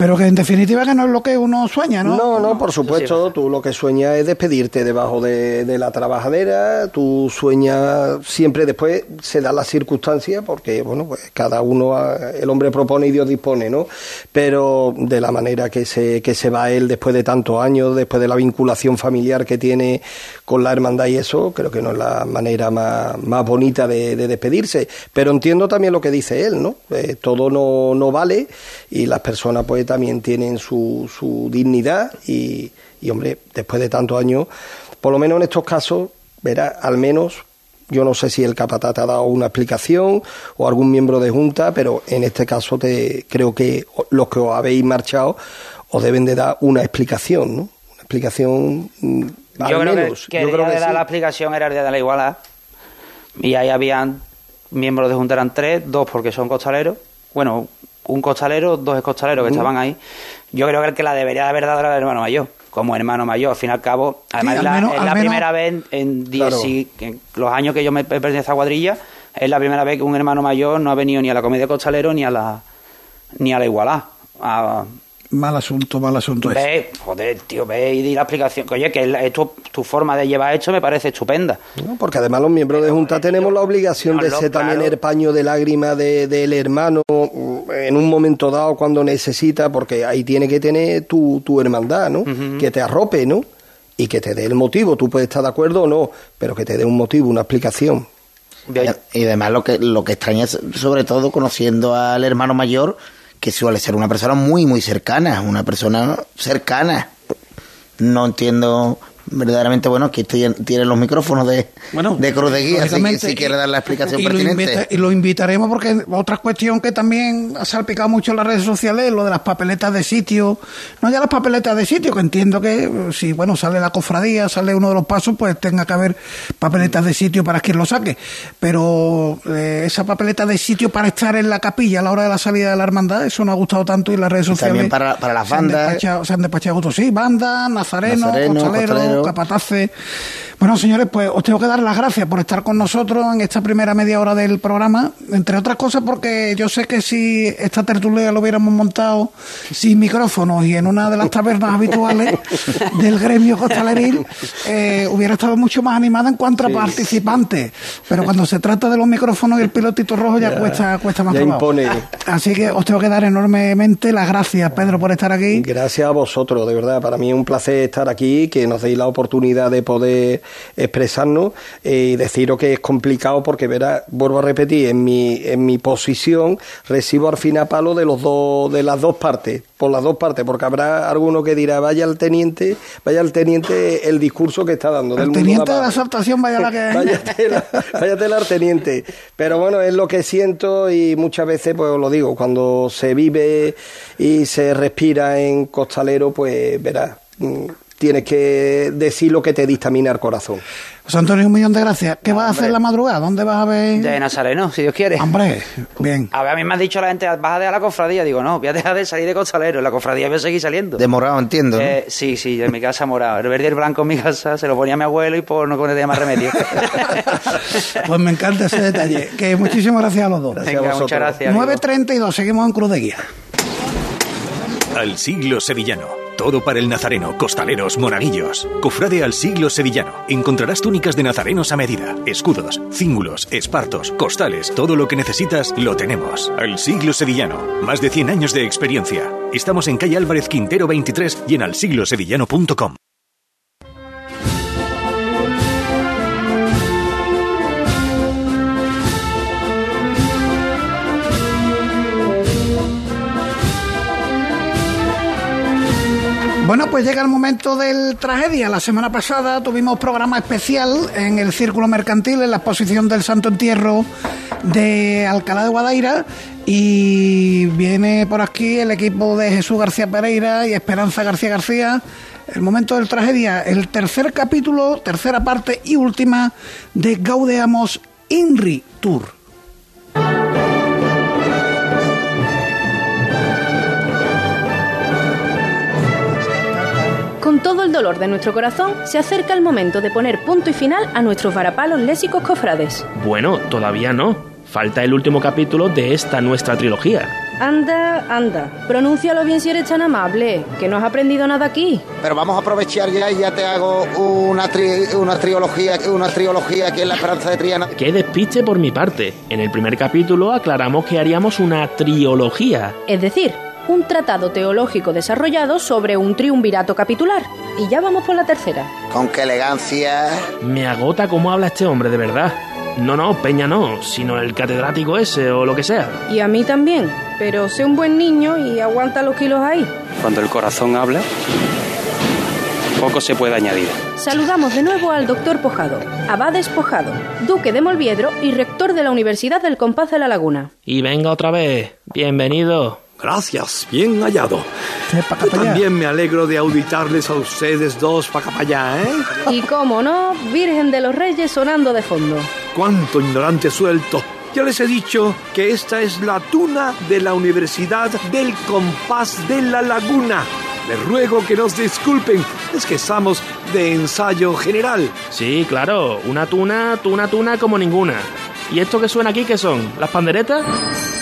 A: Pero que en definitiva que no es lo que uno sueña, ¿no?
D: No, no, por supuesto, tú lo que sueñas es despedirte debajo de, de la trabajadera, tú sueñas siempre después se da la circunstancia porque, bueno, pues cada uno, ah, el hombre propone y Dios dispone, ¿no? Pero de la manera que se, que se va él después de tantos años, después de la vinculación familiar que tiene con la hermandad y eso, creo que no es la manera más, más bonita de, de despedirse. Pero entiendo también lo que dice él, ¿no? Eh, todo no, no vale y las personas pues también tienen su, su dignidad y, y, hombre, después de tantos años, por lo menos en estos casos, verá, al menos, yo no sé si el capataz te ha dado una explicación o algún miembro de junta, pero en este caso te creo que los que os habéis marchado os deben de dar una explicación, ¿no? Una explicación mm, al
E: yo creo que, que
D: yo
E: el
D: creo que
E: de dar
D: sí.
E: la explicación era el día de la igualdad y ahí habían miembros de Junta eran tres, dos porque son costaleros, bueno, un costalero, dos costaleros que estaban ahí. Yo creo que el que la debería de haber dado era el hermano mayor. como hermano mayor. Al fin y al cabo, además
A: al
E: es la,
A: menos-
E: es
A: al
E: la
A: menos-
E: primera vez en, en diez
D: Claro.
E: y- en los años que yo me a esta cuadrilla, es la primera vez que un hermano mayor no ha venido ni a la comedia costalero ni a la ni a la igualá. A,
A: Mal asunto, mal asunto. ese.
E: ve, joder, tío, ve y di la explicación. Que, Oye, que esto- tu forma de llevar esto me parece estupenda.
D: ¿no? Porque además los miembros de Junta tenemos la obligación de
E: Claro,
D: ser también
E: claro.
D: el paño de lágrima de- del hermano mm, en un momento dado cuando necesita, porque ahí tiene que tener tu, tu hermandad, ¿no? Que te arrope, ¿no? Y que te dé el motivo. Tú puedes estar de acuerdo o no, pero que te dé un motivo, una explicación.
B: Y además lo que, lo que extraña es, sobre todo, conociendo al hermano mayor, que suele ser una persona muy, muy cercana, una persona cercana. No entiendo verdaderamente, bueno, que tiene los micrófonos de,
A: Bueno,
B: de Cruz de Guía, si,
A: lógicamente,
B: si quiere dar la explicación
A: y lo
B: pertinente.
A: invita- y lo invitaremos porque otra cuestión que también ha salpicado mucho en las redes sociales es lo de las papeletas de sitio. No ya las papeletas de sitio, que entiendo que eh, si bueno sale la cofradía, sale uno de los pasos, pues tenga que haber papeletas de sitio para quien lo saque. Pero eh, esa papeleta de sitio para estar en la capilla a la hora de la salida de la hermandad, eso no ha gustado tanto y en las redes
B: Y
A: sociales.
B: también para- para las
A: se han
B: bandas.
A: despachado- se han despachado otros, sí, bandas, nazarenos,
B: Nazareno, costalero.
A: Capataces. Bueno, señores, pues os tengo que dar las gracias por estar con nosotros en esta primera media hora del programa, entre otras cosas porque yo sé que si esta tertulia lo hubiéramos montado sin micrófonos y en una de las tabernas habituales del gremio costaleril, eh, hubiera estado mucho más animada en cuanto a participantes. Pero cuando se trata de los micrófonos y el pilotito rojo ya, cuesta, cuesta más trabajo. Así que os tengo que dar enormemente las gracias, Pedro, por estar aquí.
D: Gracias a vosotros, de verdad. Para mí es un placer estar aquí, que nos deis la oportunidad de poder expresarnos eh, y deciros que es complicado porque, verá, vuelvo a repetir, en mi, en mi posición recibo al fin a palo de, los dos, de las dos partes, por las dos partes, porque habrá alguno que dirá, vaya al teniente, vaya al teniente el discurso que está dando. del
A: El
D: mundo
A: teniente de la exaltación, vaya la que...
D: Váyatela, váyatela al teniente. Pero bueno, es lo que siento y muchas veces, pues os lo digo, cuando se vive y se respira en costalero, pues verás, mm, tienes que decir lo que te dictamina el corazón.
A: José Antonio, un millón de gracias. ¿Qué vas a hacer la madrugada? ¿Dónde vas a ver?
E: De Nazareno, si Dios quiere.
A: Hombre, bien.
E: A ver, a mí me han dicho la gente, vas a dejar la cofradía. Digo, no, voy a dejar de salir de costalero. La cofradía voy a seguir saliendo.
B: Demorado, entiendo. ¿no?
E: Eh, sí, sí, en mi casa morado. El verde y el blanco en mi casa se lo ponía a mi abuelo y por no tener más remedio.
A: Pues me encanta ese detalle. Que muchísimas gracias a los dos.
D: Gracias a
E: Venga,
D: vosotros.
E: muchas gracias. amigo.
A: 9.32, seguimos en Cruz de Guía.
F: Al siglo sevillano. Todo para el nazareno, costaleros, monaguillos. Cofrade al siglo sevillano. Encontrarás túnicas de nazarenos a medida, escudos, cíngulos, espartos, costales, todo lo que necesitas lo tenemos. Al siglo sevillano. Más de 100 años de experiencia. Estamos en calle Álvarez Quintero 23 y en alsiglosevillano.com.
A: Bueno, pues llega el momento del tragedia. La semana pasada tuvimos programa especial en el Círculo Mercantil, en la exposición del Santo Entierro de Alcalá de Guadaira. Y viene por aquí el equipo de Jesús García Pereira y Esperanza García García. El momento del tragedia, el tercer capítulo, tercera parte y última de Gaudeamos Inri Tour.
G: Con todo el dolor de nuestro corazón, se acerca el momento de poner punto y final a nuestros varapalos lésicos cofrades.
H: Bueno, todavía no. Falta el último capítulo de esta nuestra trilogía.
G: Anda, anda, pronúncialo bien si eres tan amable, que no has aprendido nada aquí.
B: Pero vamos a aprovechar ya y ya te hago una, tri- una trilogía, una trilogía aquí en la Esperanza de Triana.
H: Qué despiste por mi parte. En el primer capítulo aclaramos que haríamos una triología.
G: Es decir, un tratado teológico desarrollado sobre un triunvirato capitular. Y ya vamos por la tercera.
B: Con qué elegancia.
H: Me agota cómo habla este hombre, de verdad. No, no, Peña no, sino el catedrático ese o lo que sea.
G: Y a mí también, pero sé un buen niño y aguanta los kilos ahí.
I: Cuando el corazón habla, poco se puede añadir.
G: Saludamos de nuevo al doctor Pojado, Abades Pojado, duque de Molviedro y rector de la Universidad del Compás de la Laguna.
H: Y venga otra vez. Bienvenido.
J: Gracias, bien hallado. Yo también me alegro de auditarles a ustedes dos para acá para allá, ¿eh?
G: Y cómo no, Virgen de los Reyes sonando de fondo.
J: Cuánto ignorante suelto. Ya les he dicho que esta es la tuna de la Universidad del Compás de la Laguna. Les ruego que nos disculpen, es que estamos de ensayo general.
H: Sí, claro, una tuna, tuna, tuna como ninguna. ¿Y esto que suena aquí qué son? ¿Las panderetas?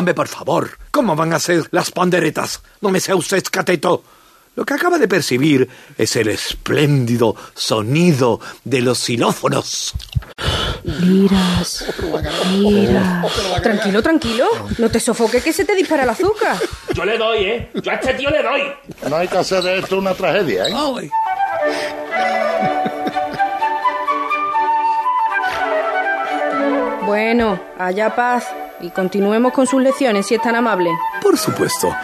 J: Hombre, por favor, ¿cómo van a ser las panderetas? No me sea usted cateto. Lo que acaba de percibir es el espléndido sonido de los xilófonos.
G: Liras, liras. Tranquilo, tranquilo. No te sofoques que se te dispara el azúcar.
H: Yo le doy, ¿eh? Yo a este tío le doy.
K: No hay que hacer de esto una tragedia, ¿eh?
J: Ay.
G: Bueno, haya paz. Y continuemos con sus lecciones, si es tan amable.
J: Por supuesto.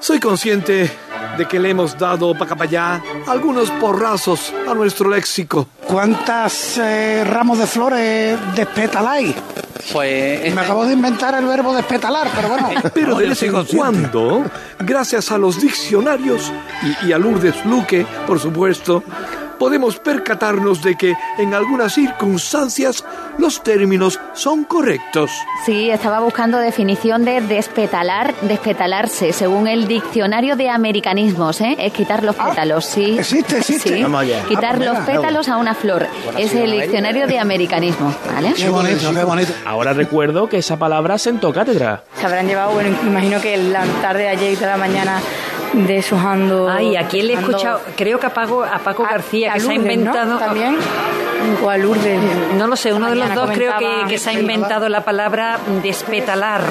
J: Soy consciente de que le hemos dado para acá para allá algunos porrazos a nuestro léxico.
A: ¿Cuántas eh, ramos de flores despetaláis?
E: Pues.
A: Me acabo de inventar el verbo despetalar, pero bueno.
J: Pero de vez en cuando, gracias a los diccionarios y, y a Lourdes Luque, por supuesto, podemos percatarnos de que en algunas circunstancias los términos son correctos.
L: Sí, estaba buscando definición de despetalar, despetalarse, según el diccionario de americanismos, ¿eh? Es quitar los pétalos, sí.
A: Existe, existe.
L: Sí,
A: Vamos allá.
L: quitar
A: Ah, pues
L: los
A: mira,
L: pétalos a una flor. Es el diccionario de americanismo, ¿vale?
A: Qué bonito, qué bonito.
H: Ahora recuerdo que esa palabra sentó cátedra.
M: Se habrán llevado, bueno, imagino que la tarde de ayer y de la mañana deshojando.
N: Ay, ¿a quién le he escuchado? Creo que a Paco, a Paco
M: A-
N: García,
M: a
N: que se ha
M: Lourdes, ¿no?
N: inventado.
M: También. O a Lourdes.
N: No lo sé, uno de los dos creo que, que se ha inventado la palabra despetalar.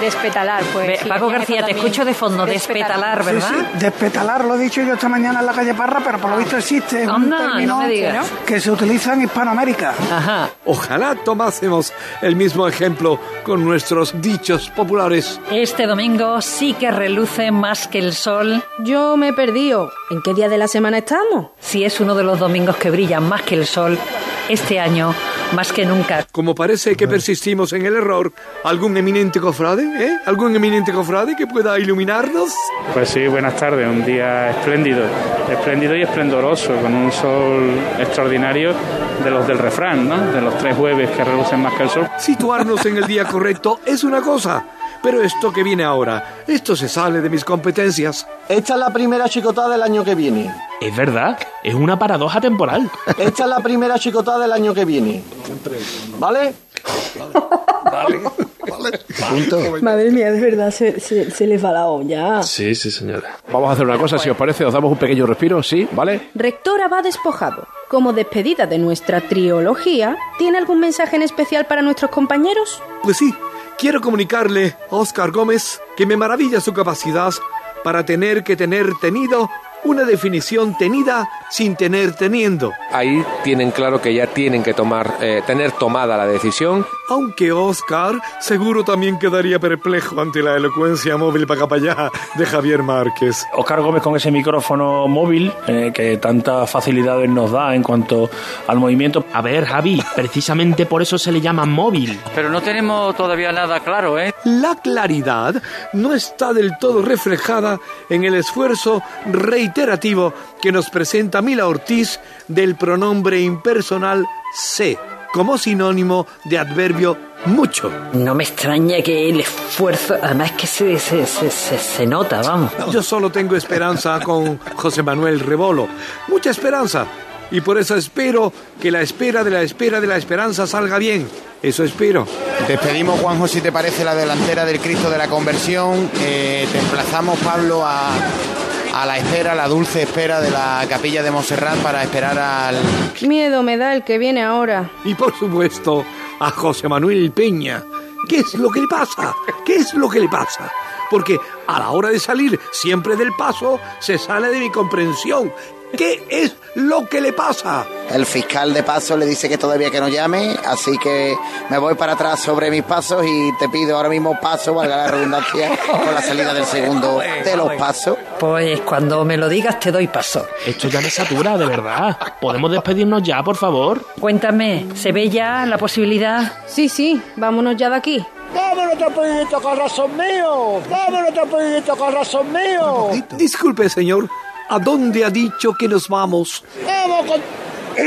M: Despetalar, pues. Sí,
N: Paco García, te
M: también.
N: escucho de fondo, despetalar, ¿verdad?
A: sí, despetalar lo he dicho yo esta mañana en la calle Parra, pero por lo visto existe. Es un término
N: no me digas.
A: que se utiliza en Hispanoamérica.
N: Ajá.
J: Ojalá tomásemos el mismo ejemplo con nuestros dichos populares.
N: Este domingo sí que reluce más que el sol.
G: Yo me he perdido. ¿En qué día de la semana estamos?
N: Si es uno de los domingos que brillan más que el sol, este año más que nunca.
J: Como parece que persistimos en el error, ¿algún eminente cofrade? ¿Eh? ¿Algún eminente cofrade que pueda iluminarnos?
O: Pues sí, buenas tardes. Un día espléndido, espléndido y esplendoroso, con un sol extraordinario de los del refrán, ¿no? De los tres jueves que relucen más que el sol.
J: Situarnos en el día correcto es una cosa, pero esto que viene ahora, esto se sale de mis competencias.
D: Esta es la primera chicotada del año que viene.
H: Es verdad, es una paradoja temporal.
D: Esta es la primera chicotada del año que viene. ¿Vale?
M: Madre mía, de verdad, se, se, se les va la olla.
P: Sí, sí, señora. Vamos a hacer una cosa, si os parece, os damos un pequeño respiro, ¿sí? ¿Vale?
G: Rector Abad Despojado, como despedida de nuestra triología, ¿tiene algún mensaje en especial para nuestros compañeros?
J: Pues sí, quiero comunicarle Oscar Gómez que me maravilla su capacidad para tener que tener tenido una definición tenida sin tener teniendo.
Q: Ahí tienen claro que ya tienen que tomar, eh, tener tomada la decisión.
J: Aunque Oscar seguro también quedaría perplejo ante la elocuencia móvil para acá para allá de Javier Márquez.
O: Oscar Gómez con ese micrófono móvil eh, que tantas facilidades nos da en cuanto al movimiento.
H: A ver, Javi, precisamente por eso se le llama móvil.
E: Pero no tenemos todavía nada claro, ¿eh?
J: La claridad no está del todo reflejada en el esfuerzo reiterativo que nos presenta Mila Ortiz del pronombre impersonal se como sinónimo de adverbio mucho.
N: No me extraña que el esfuerzo, además que se, se, se, se, se nota, vamos.
J: Yo solo tengo esperanza con José Manuel Rebolo. Mucha esperanza. Y por eso espero que la espera de la espera de la esperanza salga bien. Eso espero.
B: Despedimos, Juanjo, si te parece, la delantera del Cristo de la Conversión. Eh, te emplazamos, Pablo, a, a la espera, a la dulce espera de la capilla de Montserrat para esperar al...
G: Miedo me da el que viene ahora.
J: Y por supuesto, a José Manuel Peña. ¿Qué es lo que le pasa? ¿Qué es lo que le pasa? Porque a la hora de salir siempre del paso se sale de mi comprensión. ¿Qué es lo que le pasa?
B: El fiscal de paso le dice que todavía que no llame, así que me voy para atrás sobre mis pasos y te pido ahora mismo paso, valga la redundancia, con la salida del segundo de los pasos.
N: Pues cuando me lo digas te doy paso.
H: Esto ya me satura, de verdad. ¿Podemos despedirnos ya, por favor?
N: Cuéntame, ¿se ve ya la posibilidad?
G: Sí, sí, vámonos ya de aquí.
D: ¡Vámonos, tapidito, corazón mío! ¡Vámonos, tapidito, corazón mío!
J: Disculpe, señor. ¿A dónde ha dicho que nos vamos?
D: ¡Vamos con...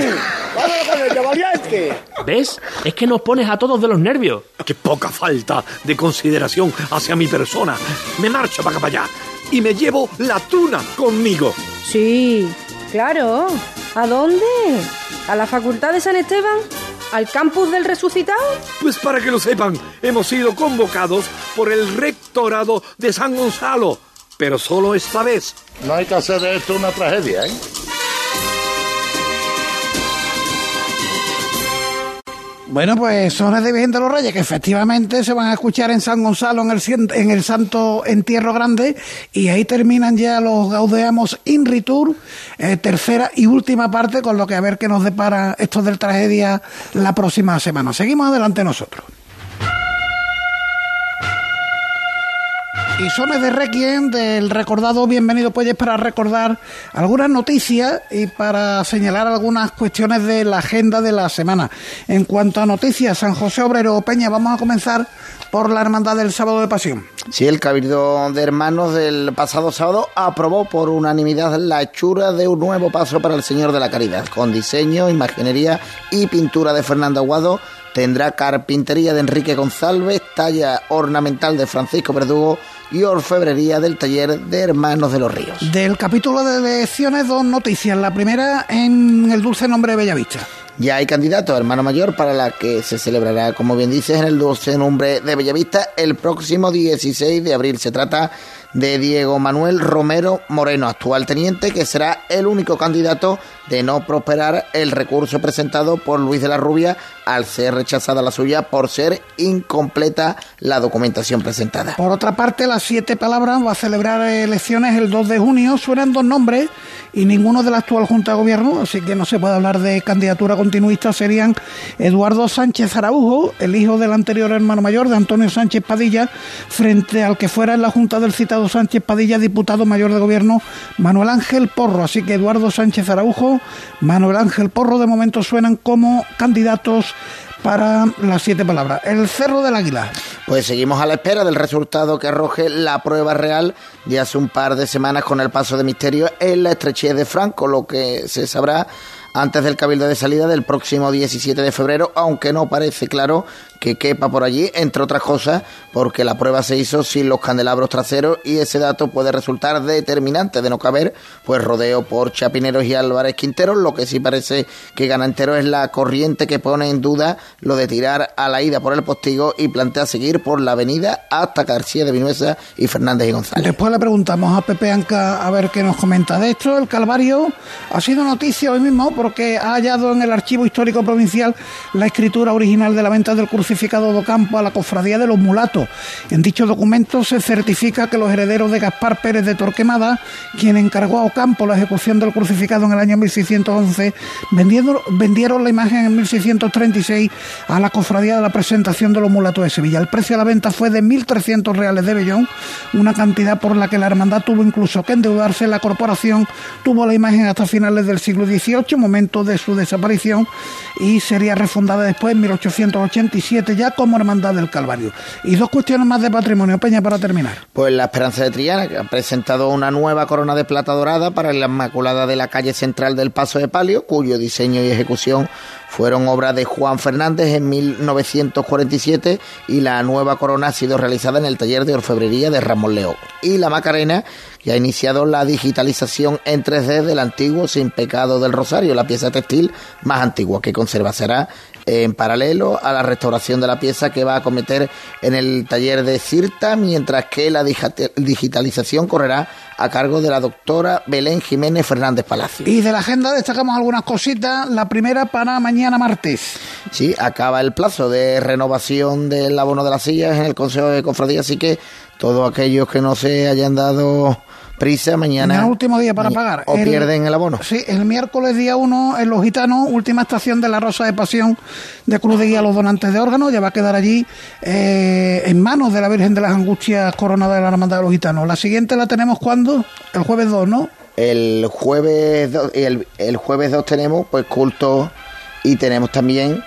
J: ¡Vámonos con ella, valiente!
H: ¿Ves? Es que nos pones a todos de los nervios.
J: ¡Qué poca falta de consideración hacia mi persona! Me marcho para acá para allá y me llevo la tuna conmigo.
G: Sí, claro. ¿A dónde? ¿A la Facultad de San Esteban? ¿Al campus del resucitado?
J: Pues para que lo sepan, hemos sido convocados por el rectorado de San Gonzalo, pero solo esta vez.
K: No hay que hacer de esto una tragedia, ¿eh?
A: Bueno, pues sones de Virgen de los Reyes que efectivamente se van a escuchar en San Gonzalo en el, en el Santo Entierro Grande y ahí terminan ya los Gaudeamos in Ritur, eh, tercera y última parte con lo que a ver qué nos depara esto del tragedia la próxima semana. Seguimos adelante nosotros. Y sones de Requiem del recordado Bienvenido Puelles para recordar algunas noticias y para señalar algunas cuestiones de la agenda de la semana. En cuanto a noticias, San José Obrero Peña, vamos a comenzar por la Hermandad del Sábado de Pasión.
B: Sí, el Cabildo de Hermanos del pasado sábado aprobó por unanimidad la hechura de un nuevo paso para el Señor de la Caridad, con diseño, imaginería y pintura de Fernando Aguado. Tendrá carpintería de Enrique González, talla ornamental de Francisco Verdugo y orfebrería del taller de Hermanos de los Ríos.
A: Del capítulo de elecciones, dos noticias. La primera en el dulce nombre de Bellavista.
B: Ya hay candidato a hermano mayor para la que se celebrará, como bien dices, en el dulce nombre de Bellavista el próximo 16 de abril. Se trata de Diego Manuel Romero Moreno, actual teniente, que será el único candidato de no prosperar el recurso presentado por Luis de la Rubia al ser rechazada la suya por ser incompleta la documentación presentada.
A: Por otra parte, las siete palabras va a celebrar elecciones el 2 de junio. Suenan dos nombres y ninguno de la actual Junta de Gobierno, así que no se puede hablar de candidatura continuista. Serían Eduardo Sánchez Araujo, el hijo del anterior hermano mayor de Antonio Sánchez Padilla, frente al que fuera en la Junta del citado Sánchez Padilla, diputado mayor de Gobierno, Manuel Ángel Porro. Así que Eduardo Sánchez Araujo, Manuel Ángel Porro, de momento suenan como candidatos para las siete palabras. El Cerro del Águila.
B: Pues seguimos a la espera del resultado que arroje la prueba real de hace un par de semanas con el paso de misterio en la estrechez de Franco, lo que se sabrá antes del cabildo de salida del próximo 17 de febrero, aunque no parece claro que quepa por allí, entre otras cosas, porque la prueba se hizo sin los candelabros traseros y ese dato puede resultar determinante de no caber, pues rodeo por Chapineros y Álvarez Quinteros, lo que sí parece que gana entero es la corriente que pone en duda lo de tirar a la ida por el postigo y plantea seguir por la avenida hasta García de Vinuesa y Fernández y González.
A: Después le preguntamos a Pepe Anca a ver qué nos comenta de esto. El Calvario ha sido noticia hoy mismo porque ha hallado en el Archivo Histórico Provincial la escritura original de la venta del crucificado de Ocampo a la Cofradía de los Mulatos. En dicho documento se certifica que los herederos de Gaspar Pérez de Torquemada, quien encargó a Ocampo la ejecución del crucificado en el año 1611, vendieron, vendieron la imagen en 1636 a la Cofradía de la Presentación de los Mulatos de Sevilla. El precio de la venta fue de 1.300 reales de Bellón, una cantidad por la que la hermandad tuvo incluso que endeudarse. La corporación tuvo la imagen hasta finales del siglo XVIII, momento de su desaparición, y sería refundada después en 1887 ya como Hermandad del Calvario. Y dos cuestiones más de patrimonio, Peña, para terminar.
B: Pues la Esperanza de Triana, que ha presentado una nueva corona de plata dorada para la Inmaculada de la calle central del Paso de Palio, cuyo diseño y ejecución fueron obra de Juan Fernández en 1947 y la nueva corona ha sido realizada en el taller de orfebrería de Ramón León. Y la Macarena, que ha iniciado la digitalización en 3D del antiguo Sin Pecado del Rosario, la pieza textil más antigua que conservará en paralelo a la restauración de la pieza que va a cometer en el taller de Cirta, mientras que la digita- digitalización correrá a cargo de la doctora Belén Jiménez Fernández Palacio.
A: Y de la agenda destacamos algunas cositas. La primera para mañana martes.
B: Sí, acaba el plazo de renovación del abono de las sillas en el Consejo de Cofradía, así que todos aquellos que no se hayan dado prisa mañana
A: Mañana último día para pagar.
B: o pierden el abono.
A: Sí, el miércoles día 1 en Los Gitanos, última estación de la Rosa de Pasión de Cruz de Guía a los donantes de órganos. Ya va a quedar allí eh, en manos de la Virgen de las Angustias coronada de la Hermandad de los Gitanos. La siguiente la tenemos cuando? El jueves 2, ¿no?
B: El jueves do- el, el jueves 2 tenemos pues culto y tenemos también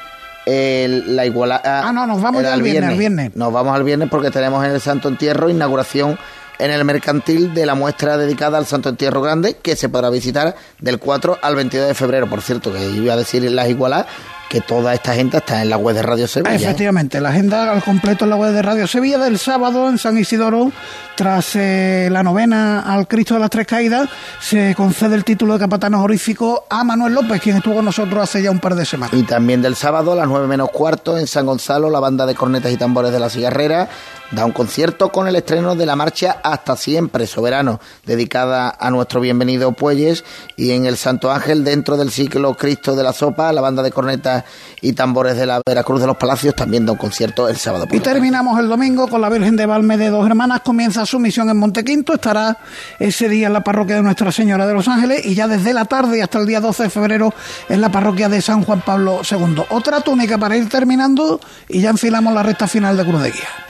B: el- la igualdad.
A: Ah, no, nos vamos ya al viernes, al viernes.
B: Nos vamos al viernes porque tenemos en el Santo Entierro inauguración en el mercantil de la muestra dedicada al Santo Entierro Grande, que se podrá visitar del 4 al 22 de febrero. Por cierto, que iba a decir las igualas que toda esta gente está en la web de Radio Sevilla. ¿eh?
A: Efectivamente, la agenda al completo en la web de Radio Sevilla del sábado en San Isidoro, tras eh, la novena al Cristo de las Tres Caídas, se concede el título de capitán honorífico a Manuel López, quien estuvo con nosotros hace ya un par de semanas.
B: Y también del sábado a las nueve menos cuarto en San Gonzalo, la banda de cornetas y tambores de la cigarrera da un concierto con el estreno de la marcha Hasta Siempre, Soberano, dedicada a nuestro bienvenido Puelles, y en el Santo Ángel, dentro del ciclo Cristo de la Sopa, la banda de cornetas y tambores de la Veracruz de los Palacios también da un concierto el sábado.
A: y terminamos el domingo con la Virgen de Valme de Dos Hermanas, comienza su misión en Montequinto, estará ese día en la parroquia de Nuestra Señora de los Ángeles y ya desde la tarde hasta el día 12 de febrero en la parroquia de San Juan Pablo II. Otra túnica para ir terminando y ya enfilamos la recta final de Cruz de Guía.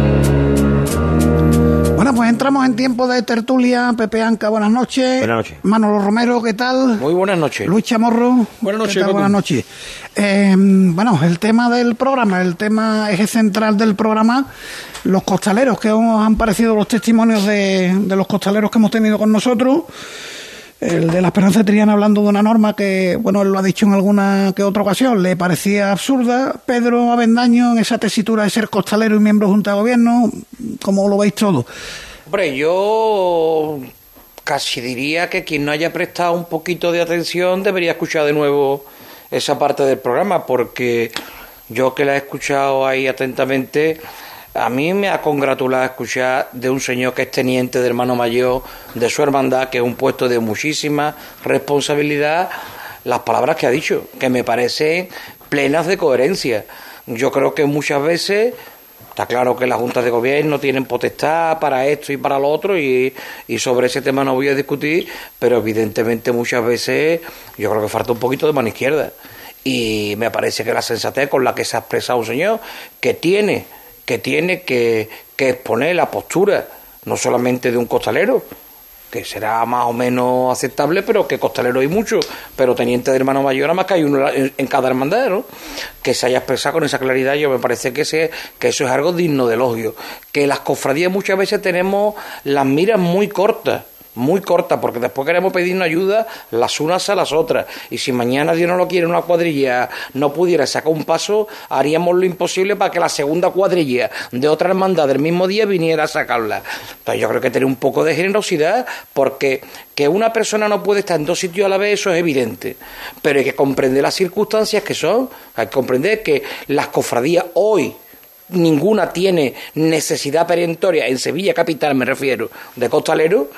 A: Bueno, pues entramos en tiempo de tertulia. Pepe Anca, buenas noches.
R: Buenas noches.
A: Manolo Romero, ¿qué tal?
R: Muy buenas noches.
A: Luis Chamorro.
R: Buenas noches,
A: ¿qué tal? Buenas noches. Eh, bueno, el tema del programa, el tema eje central del programa, los costaleros, que os han parecido los testimonios de, de los costaleros que hemos tenido con nosotros. El de la Esperanza Triana hablando de una norma que, bueno, él lo ha dicho en alguna que otra ocasión, le parecía absurda. Pedro Avendaño, en esa tesitura de ser costalero y miembro Junta de Gobierno, ¿cómo lo veis todo?
R: Hombre, yo casi diría que quien no haya prestado un poquito de atención debería escuchar de nuevo esa parte del programa, porque yo que la he escuchado ahí atentamente, a mí me ha congratulado escuchar de un señor que es teniente de hermano mayor de su hermandad, que es un puesto de muchísima responsabilidad, las palabras que ha dicho, que me parecen plenas de coherencia. Yo creo que muchas veces Está claro que las juntas de gobierno tienen potestad para esto y para lo otro y, y, sobre ese tema no voy a discutir, pero evidentemente muchas veces yo creo que falta un poquito de mano izquierda. Y me parece que la sensatez con la que se ha expresado un señor que tiene que, tiene que, que exponer la postura no solamente de un costalero, que será más o menos aceptable, pero que costalero hay mucho, pero teniente de hermano mayor, nada más que hay uno en, en cada hermandad, ¿no? Que se haya expresado con esa claridad, yo me parece que, que eso es algo digno de elogio. Que las cofradías muchas veces tenemos las miras muy cortas muy corta, porque después queremos pedirnos ayuda las unas a las otras. Y si mañana Dios no lo quiere, una cuadrilla no pudiera sacar un paso, haríamos lo imposible para que la segunda cuadrilla de otra hermandad del mismo día viniera a sacarla. Entonces yo creo que tener un poco de generosidad, porque que una persona no puede estar en dos sitios a la vez, eso es evidente. Pero hay que comprender las circunstancias que son, hay que comprender que las cofradías hoy, ninguna tiene necesidad perentoria, en Sevilla capital me refiero, de costalero,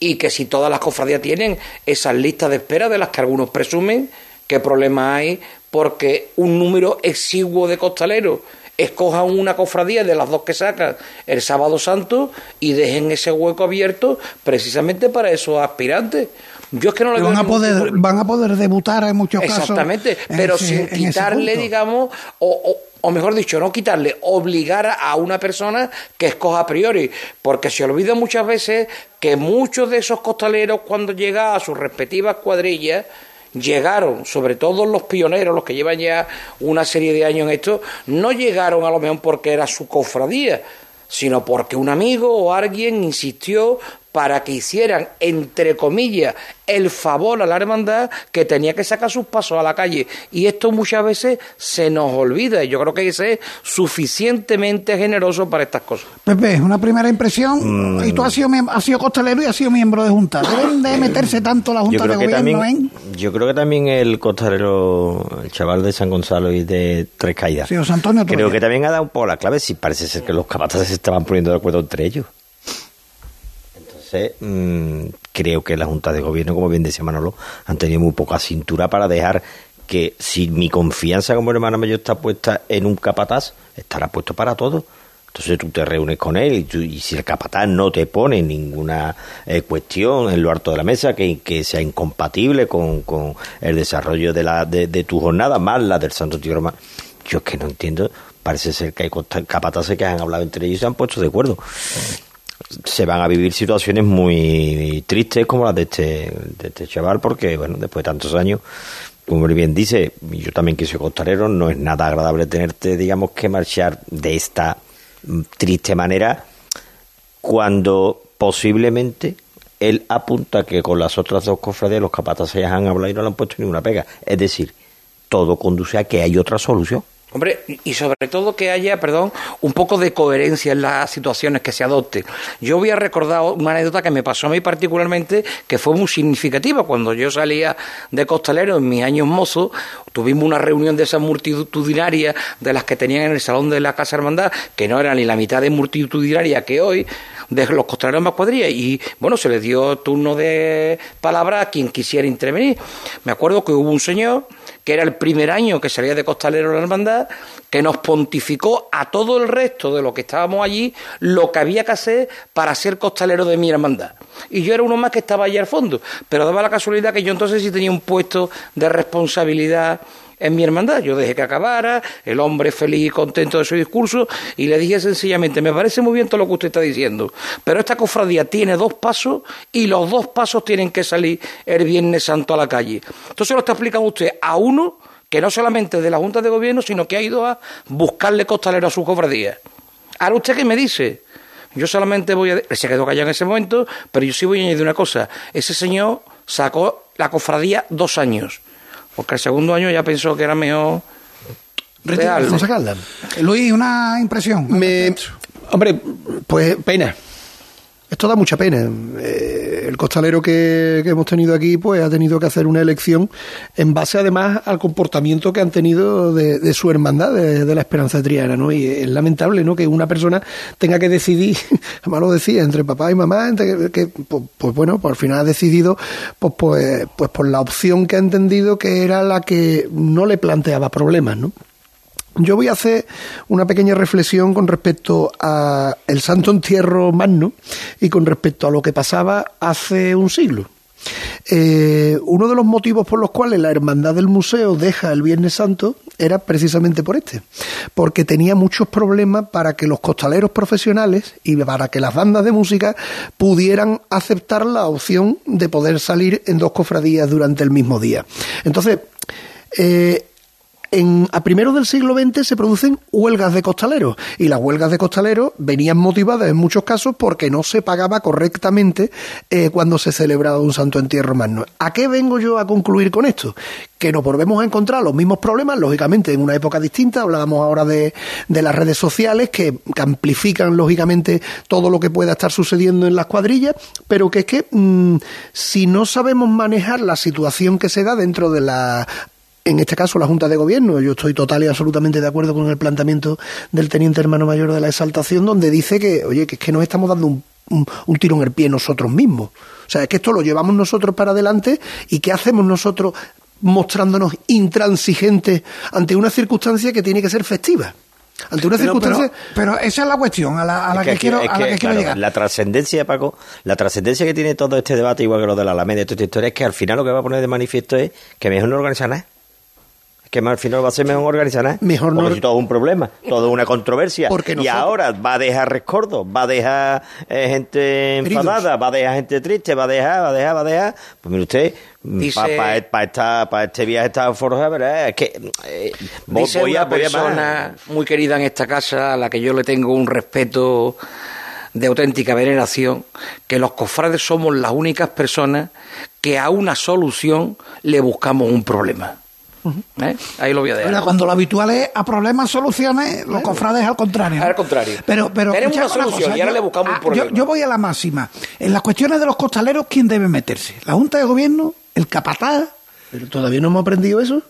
R: y que si todas las cofradías tienen esas listas de espera de las que algunos presumen, ¿qué problema hay? Porque un número exiguo de costaleros escojan una cofradía de las dos que sacan el sábado santo y dejen ese hueco abierto precisamente para esos aspirantes. Yo es que no
A: van a poder van a poder debutar en muchos casos.
R: Exactamente, pero
A: ese,
R: sin quitarle, digamos, o, o o mejor dicho, no quitarle, obligar a una persona que escoja a priori, porque se olvida muchas veces que muchos de esos costaleros cuando llegan a sus respectivas cuadrillas, llegaron, sobre todo los pioneros, los que llevan ya una serie de años en esto, no llegaron a lo mejor porque era su cofradía, sino porque un amigo o alguien insistió para que hicieran, entre comillas, el favor a la hermandad que tenía que sacar sus pasos a la calle. Y esto muchas veces se nos olvida. Y yo creo que hay que ser suficientemente generoso para estas cosas.
A: Pepe, una primera impresión.
S: Mm.
A: Y tú has sido, has sido costalero y has sido miembro de Junta. ¿Deben de meterse tanto la Junta de Gobierno
S: también,
A: en...?
S: Yo creo que también el costalero, el chaval de San Gonzalo y de Tres Caídas.
A: Sí, José Antonio
S: Creo que también ha dado un poco la clave. Si parece ser que los capataces se estaban poniendo de acuerdo entre ellos. Mmm, creo que la Junta de Gobierno, como bien decía Manolo, han tenido muy poca cintura para dejar que si mi confianza como hermana mayor está puesta en un capataz, estará puesto para todo. Entonces tú te reúnes con él y, tú- y si el capataz no te pone ninguna eh, cuestión en lo alto de la mesa que, que sea incompatible con, con el desarrollo de, la, de, tu jornada, más la del Santo Tío Romano, yo es que no entiendo. Parece ser que hay capataces que han hablado entre ellos y se han puesto de acuerdo. Se van a vivir situaciones muy tristes como las de este, de este chaval, porque, bueno, después de tantos años, como bien dice, yo también que soy no es nada agradable tenerte, digamos, que marchar de esta triste manera cuando posiblemente él apunta que con las otras dos cofradías los capataces han hablado y no le han puesto ninguna pega. Es decir, todo conduce a que hay otra solución.
R: Hombre, y sobre todo que haya, perdón, un poco de coherencia en las situaciones que se adopten. Yo voy a recordar una anécdota que me pasó a mí particularmente, que fue muy significativa. Cuando yo salía de costalero en mis años mozos, tuvimos una reunión de esas multitudinarias de las que tenían en el Salón de la Casa Hermandad, que no era ni la mitad de multitudinaria que hoy, de los costaleros más cuadrillas. Y bueno, se les dio turno de palabra a quien quisiera intervenir. Me acuerdo que hubo un señor que era el primer año que salía de costalero la hermandad, que nos pontificó a todo el resto de los que estábamos allí lo que había que hacer para ser costalero de mi hermandad. Y yo era uno más que estaba allí al fondo, pero daba la casualidad que yo entonces sí tenía un puesto de responsabilidad en mi hermandad. Yo dejé que acabara, el hombre feliz y contento de su discurso, y le dije sencillamente, me parece muy bien todo lo que usted está diciendo, pero esta cofradía tiene dos pasos y los dos pasos tienen que salir el Viernes Santo a la calle. Entonces lo está explicando usted a uno que no solamente de la Junta de Gobierno, sino que ha ido a buscarle costalero a su cofradía. Ahora usted qué me dice, yo solamente voy a... Se quedó callado en ese momento, pero yo sí voy a añadir una cosa. Ese señor sacó la cofradía dos años, porque el segundo año ya pensó que era mejor...
A: Retirarse.
R: dejarlo.
A: Luis, una impresión.
T: Me, hombre, pues pena. Esto da mucha pena. Eh, el costalero que, hemos tenido aquí, pues ha tenido que hacer una elección en base además al comportamiento que han tenido de, su hermandad, de, de la Esperanza Triana, ¿no? Y es lamentable, ¿no? Que una persona tenga que decidir, además lo decía, entre papá y mamá, entre que, pues, pues bueno, pues al final ha decidido, pues, pues, pues por la opción que ha entendido que era la que no le planteaba problemas, ¿no? Yo voy a hacer una pequeña reflexión con respecto a el Santo Entierro Magno y con respecto a lo que pasaba hace un siglo. Eh, uno de los motivos por los cuales la Hermandad del Museo deja el Viernes Santo era precisamente por este, porque tenía muchos problemas para que los costaleros profesionales y para que las bandas de música pudieran aceptar la opción de poder salir en dos cofradías durante el mismo día. Entonces, eh, en, a primeros del siglo XX se producen huelgas de costaleros y las huelgas de costaleros venían motivadas en muchos casos porque no se pagaba correctamente eh, cuando se celebraba un santo entierro magno. ¿A qué vengo yo a concluir con esto? Que nos volvemos a encontrar los mismos problemas, lógicamente en una época distinta, hablábamos ahora de, de las redes sociales que, amplifican lógicamente todo lo que pueda estar sucediendo en las cuadrillas, pero que es que mm, si no sabemos manejar la situación que se da dentro de la en este caso la Junta de Gobierno. Yo estoy total y absolutamente de acuerdo con el planteamiento del teniente hermano mayor de la exaltación, donde dice que, oye, que es que nos estamos dando un, un, un tiro en el pie nosotros mismos. O sea, es que esto lo llevamos nosotros para adelante y ¿qué hacemos nosotros mostrándonos intransigentes ante una circunstancia que tiene que ser festiva? Ante una
A: Pero,
T: circunstancia...
A: pero, pero esa es la cuestión a la, a la
S: Es
A: que, quiero,
S: es
A: a la
S: que,
A: que quiero
S: claro,
A: llegar.
S: La trascendencia, Paco, la trascendencia que tiene todo este debate, igual que lo de la Alameda y toda esta historia, es que al final lo que va a poner de manifiesto es que mejor no organizar nada. Que al final va a ser mejor no organizar nada.
T: Mejor
S: Porque
T: no-
S: si todo es un problema, todo es una controversia.
T: Porque
S: y
T: nosotros-
S: ahora va a dejar rescordos, va a dejar eh, gente
T: Heridos.
S: enfadada, va a dejar gente triste, va a dejar, va a dejar, va a dejar. Pues mire usted,
R: Dice-
S: para este viaje está forja, ¿verdad? Es que eh, voy,
R: Dice
S: voy a
R: una
S: voy a
R: persona muy querida en esta casa, a la que yo le tengo un respeto de auténtica veneración, que los cofrades somos las únicas personas que a una solución le buscamos un problema. ¿Eh? Ahí lo voy a dejar.
A: Mira, cuando lo habitual es a problemas soluciones, los cofrades al contrario.
R: Al contrario.
A: Pero, pero
R: Tenemos una solución y ahora le buscamos un
A: ah,
R: problema.
A: Yo, yo voy a la máxima. En las cuestiones de los costaleros, ¿quién debe meterse? ¿La Junta de Gobierno? ¿El capataz?
T: Pero todavía no hemos aprendido eso.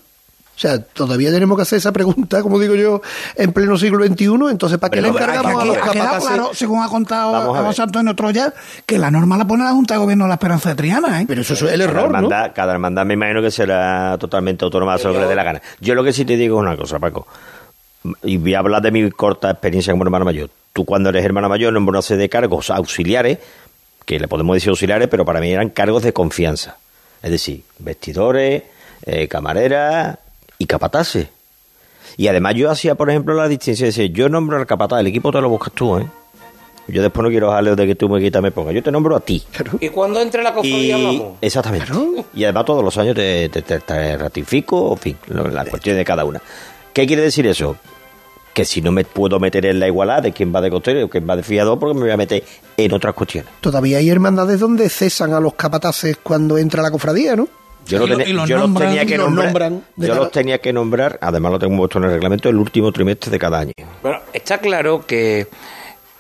T: O sea, todavía tenemos que hacer esa pregunta, como digo yo, en pleno siglo XXI. Entonces, ¿para qué le
S: aquí-
T: encargamos a los capataces?
A: claro, según ha contado. José Antonio Troya, que la norma la pone la Junta de Gobierno de la Esperanza de Triana. ¿eh?
T: Pero eso es el
S: cada
T: error, ¿no?
S: hermandad, cada hermandad me imagino que será totalmente autónoma sobre lo que le dé la gana. Yo lo que sí te digo es una cosa, Paco, y voy a hablar de mi corta experiencia como hermano mayor. tú cuando eres hermana mayor una serie de cargos auxiliares, que le podemos decir auxiliares, pero para mí eran cargos de confianza. Es decir, vestidores, eh, camareras y capataces. Y además yo hacía, por ejemplo, la distinción de decir, yo nombro al capataz, el equipo te lo buscas tú, ¿eh? Yo después no quiero jaleo de que tú me quitas, me pongas. Yo te nombro a ti.
R: ¿Y cuando entre la cofradía
S: Y,
R: hablamos?
S: exactamente. Y además todos los años te, te- te- te ratifico, en fin, la cuestión de cada una. ¿Qué quiere decir eso? Que si no me puedo meter en la igualdad de quién va de costero y quién va de fiador, porque me voy a meter en otras cuestiones.
T: Todavía hay hermandades donde cesan a los capataces cuando entra la cofradía, ¿no?
S: Yo, lo
T: y los
S: yo los
T: nombran,
S: tenía que nombrar.
T: nombran
S: yo
T: cada-
S: los tenía que nombrar, además lo tengo puesto en el reglamento, el último trimestre de cada año.
R: Bueno, está claro que,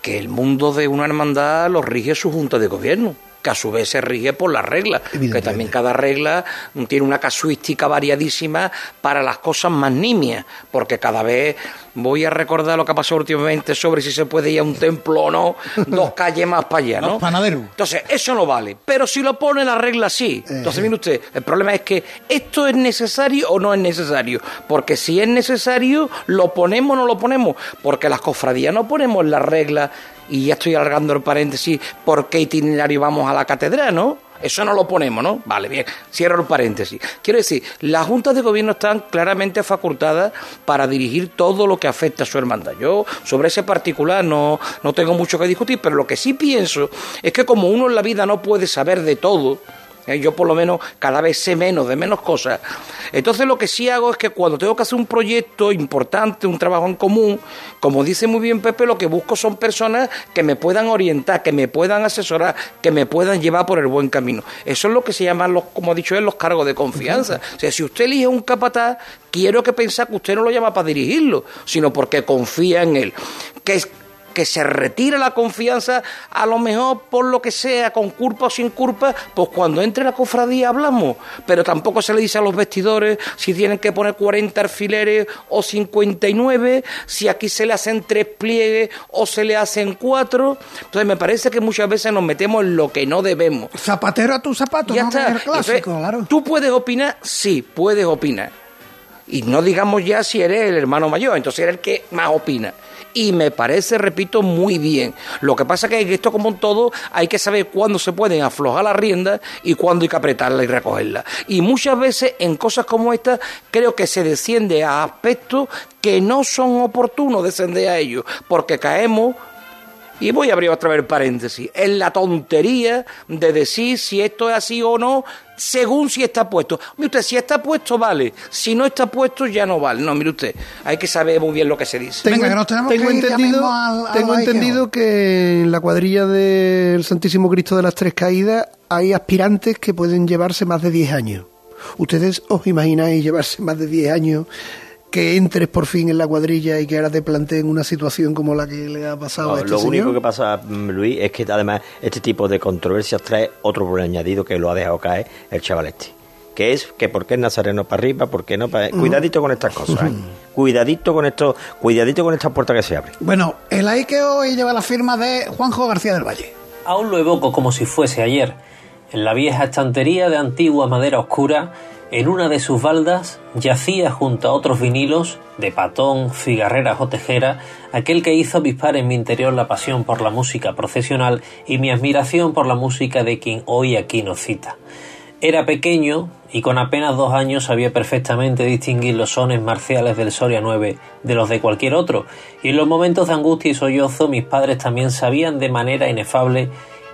R: que el mundo de una hermandad lo rige su junta de gobierno, que a su vez se rige por las reglas, que también cada regla tiene una casuística variadísima para las cosas más nimias, porque cada vez voy a recordar lo que ha pasado últimamente sobre si se puede ir a un templo o no, dos calles más para allá, ¿no?
A: Panaderos.
R: Entonces, eso no vale. Pero si lo pone la regla, sí. Entonces, mire usted, el problema es que esto es necesario o no es necesario. Porque si es necesario, lo ponemos o no lo ponemos. Porque las cofradías no ponemos la regla, y ya estoy alargando el paréntesis, por qué itinerario vamos a la catedral, ¿no? Eso no lo ponemos, ¿no? Vale, bien, cierro el paréntesis. Quiero decir, las juntas de gobierno están claramente facultadas para dirigir todo lo que afecta a su hermandad. Yo sobre ese particular no, no tengo mucho que discutir, pero lo que sí pienso es que como uno en la vida no puede saber de todo. Yo por lo menos cada vez sé menos de menos cosas. Entonces lo que sí hago es que cuando tengo que hacer un proyecto importante, un trabajo en común, como dice muy bien Pepe, lo que busco son personas que me puedan orientar, que me puedan asesorar, que me puedan llevar por el buen camino. Eso es lo que se llaman los, como ha dicho él, los cargos de confianza. O sea, si usted elige un capataz, quiero que pensar que usted no lo llama para dirigirlo, sino porque confía en él. Que que se retire la confianza, a lo mejor por lo que sea, con culpa o sin culpa, pues cuando entre la cofradía hablamos. Pero tampoco se le dice a los vestidores si tienen que poner 40 alfileres o 59, si aquí se le hacen tres pliegues o se le hacen cuatro. Entonces me parece que muchas veces nos metemos en lo que no debemos.
A: Zapatero a tu zapato,
R: Ya
A: ¿no?
R: está.
A: El clásico,
R: Entonces,
A: claro.
R: ¿Tú puedes opinar? Sí, puedes opinar. Y no digamos ya si eres el hermano mayor, entonces eres el que más opina. Y me parece, repito, muy bien. Lo que pasa es que esto, como en todo, hay que saber cuándo se pueden aflojar las riendas y cuándo hay que apretarla y recogerla. Y muchas veces en cosas como esta, creo que se desciende a aspectos que no son oportunos descender a ellos, porque caemos y voy a abrir otra vez el paréntesis. En la tontería de decir si esto es así o no, según si está puesto. Mire usted, si está puesto, vale. Si no está puesto, ya no vale. No, mire usted, hay que saber muy bien lo que se dice.
T: Tengo, tengo entendido, tengo entendido que en la cuadrilla del Santísimo Cristo de las Tres Caídas hay aspirantes que pueden llevarse más de 10 años. ¿Ustedes os imagináis llevarse más de 10 años que entres por fin en la cuadrilla y que ahora te planteen una situación como la que le ha pasado
S: No,
T: a este
S: lo
T: señor?
S: único que pasa, mm, Luis, es que además este tipo de controversias trae otro problema añadido que lo ha dejado caer el chaval este. Que es que por qué es nazareno para arriba, por qué no para...
A: Ujú.
S: Cuidadito con estas cosas, ¿eh? Cuidadito con esto, cuidadito con estas puertas que se abren.
A: Bueno, el ahí que hoy lleva la firma de Juanjo García del Valle.
U: Aún lo evoco como si fuese ayer. En la vieja estantería de antigua madera oscura, en una de sus baldas, yacía junto a otros vinilos, de patón, cigarreras o tejera, aquel que hizo avispar en mi interior la pasión por la música procesional y mi admiración por la música de quien hoy aquí nos cita. Era pequeño y con apenas dos años sabía perfectamente distinguir los sones marciales del Soria 9 de los de cualquier otro, y en los momentos de angustia y sollozo mis padres también sabían de manera inefable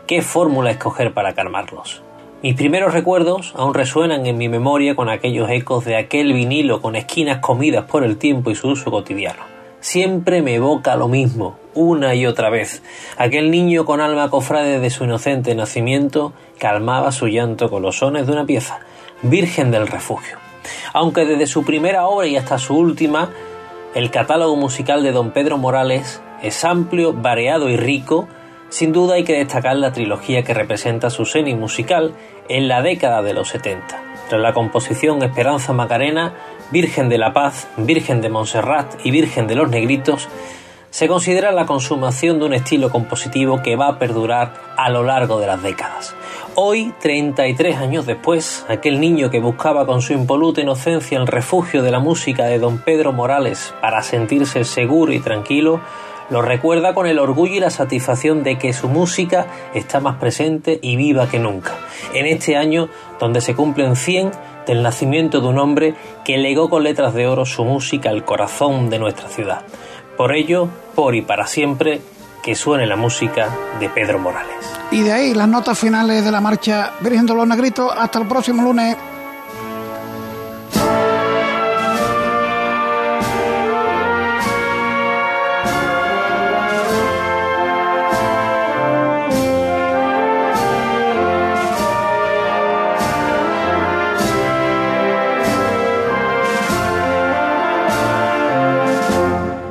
U: qué fórmula escoger para calmarlos. Mis primeros recuerdos aún resuenan en mi memoria con aquellos ecos de aquel vinilo con esquinas comidas por el tiempo y su uso cotidiano. Siempre me evoca lo mismo, una y otra vez. Aquel niño con alma cofrade de su inocente nacimiento calmaba su llanto con los sones de una pieza, Virgen del Refugio. Aunque desde su primera obra y hasta su última, el catálogo musical de don Pedro Morales es amplio, variado y rico, sin duda hay que destacar la trilogía que representa su cenit musical en la década de los 70. Tras la composición Esperanza Macarena, Virgen de la Paz, Virgen de Montserrat y Virgen de los Negritos, se considera la consumación de un estilo compositivo que va a perdurar a lo largo de las décadas. Hoy, 33 años después, aquel niño que buscaba con su impoluta inocencia el refugio de la música de don Pedro Morales para sentirse seguro y tranquilo, lo recuerda con el orgullo y la satisfacción de que su música está más presente y viva que nunca. En este año donde se cumplen 100 del nacimiento de un hombre que legó con letras de oro su música al corazón de nuestra ciudad. Por ello, por y para siempre, que suene la música de Pedro Morales.
A: Y de ahí las notas finales de la marcha Virgen de los Negritos. Hasta el próximo lunes.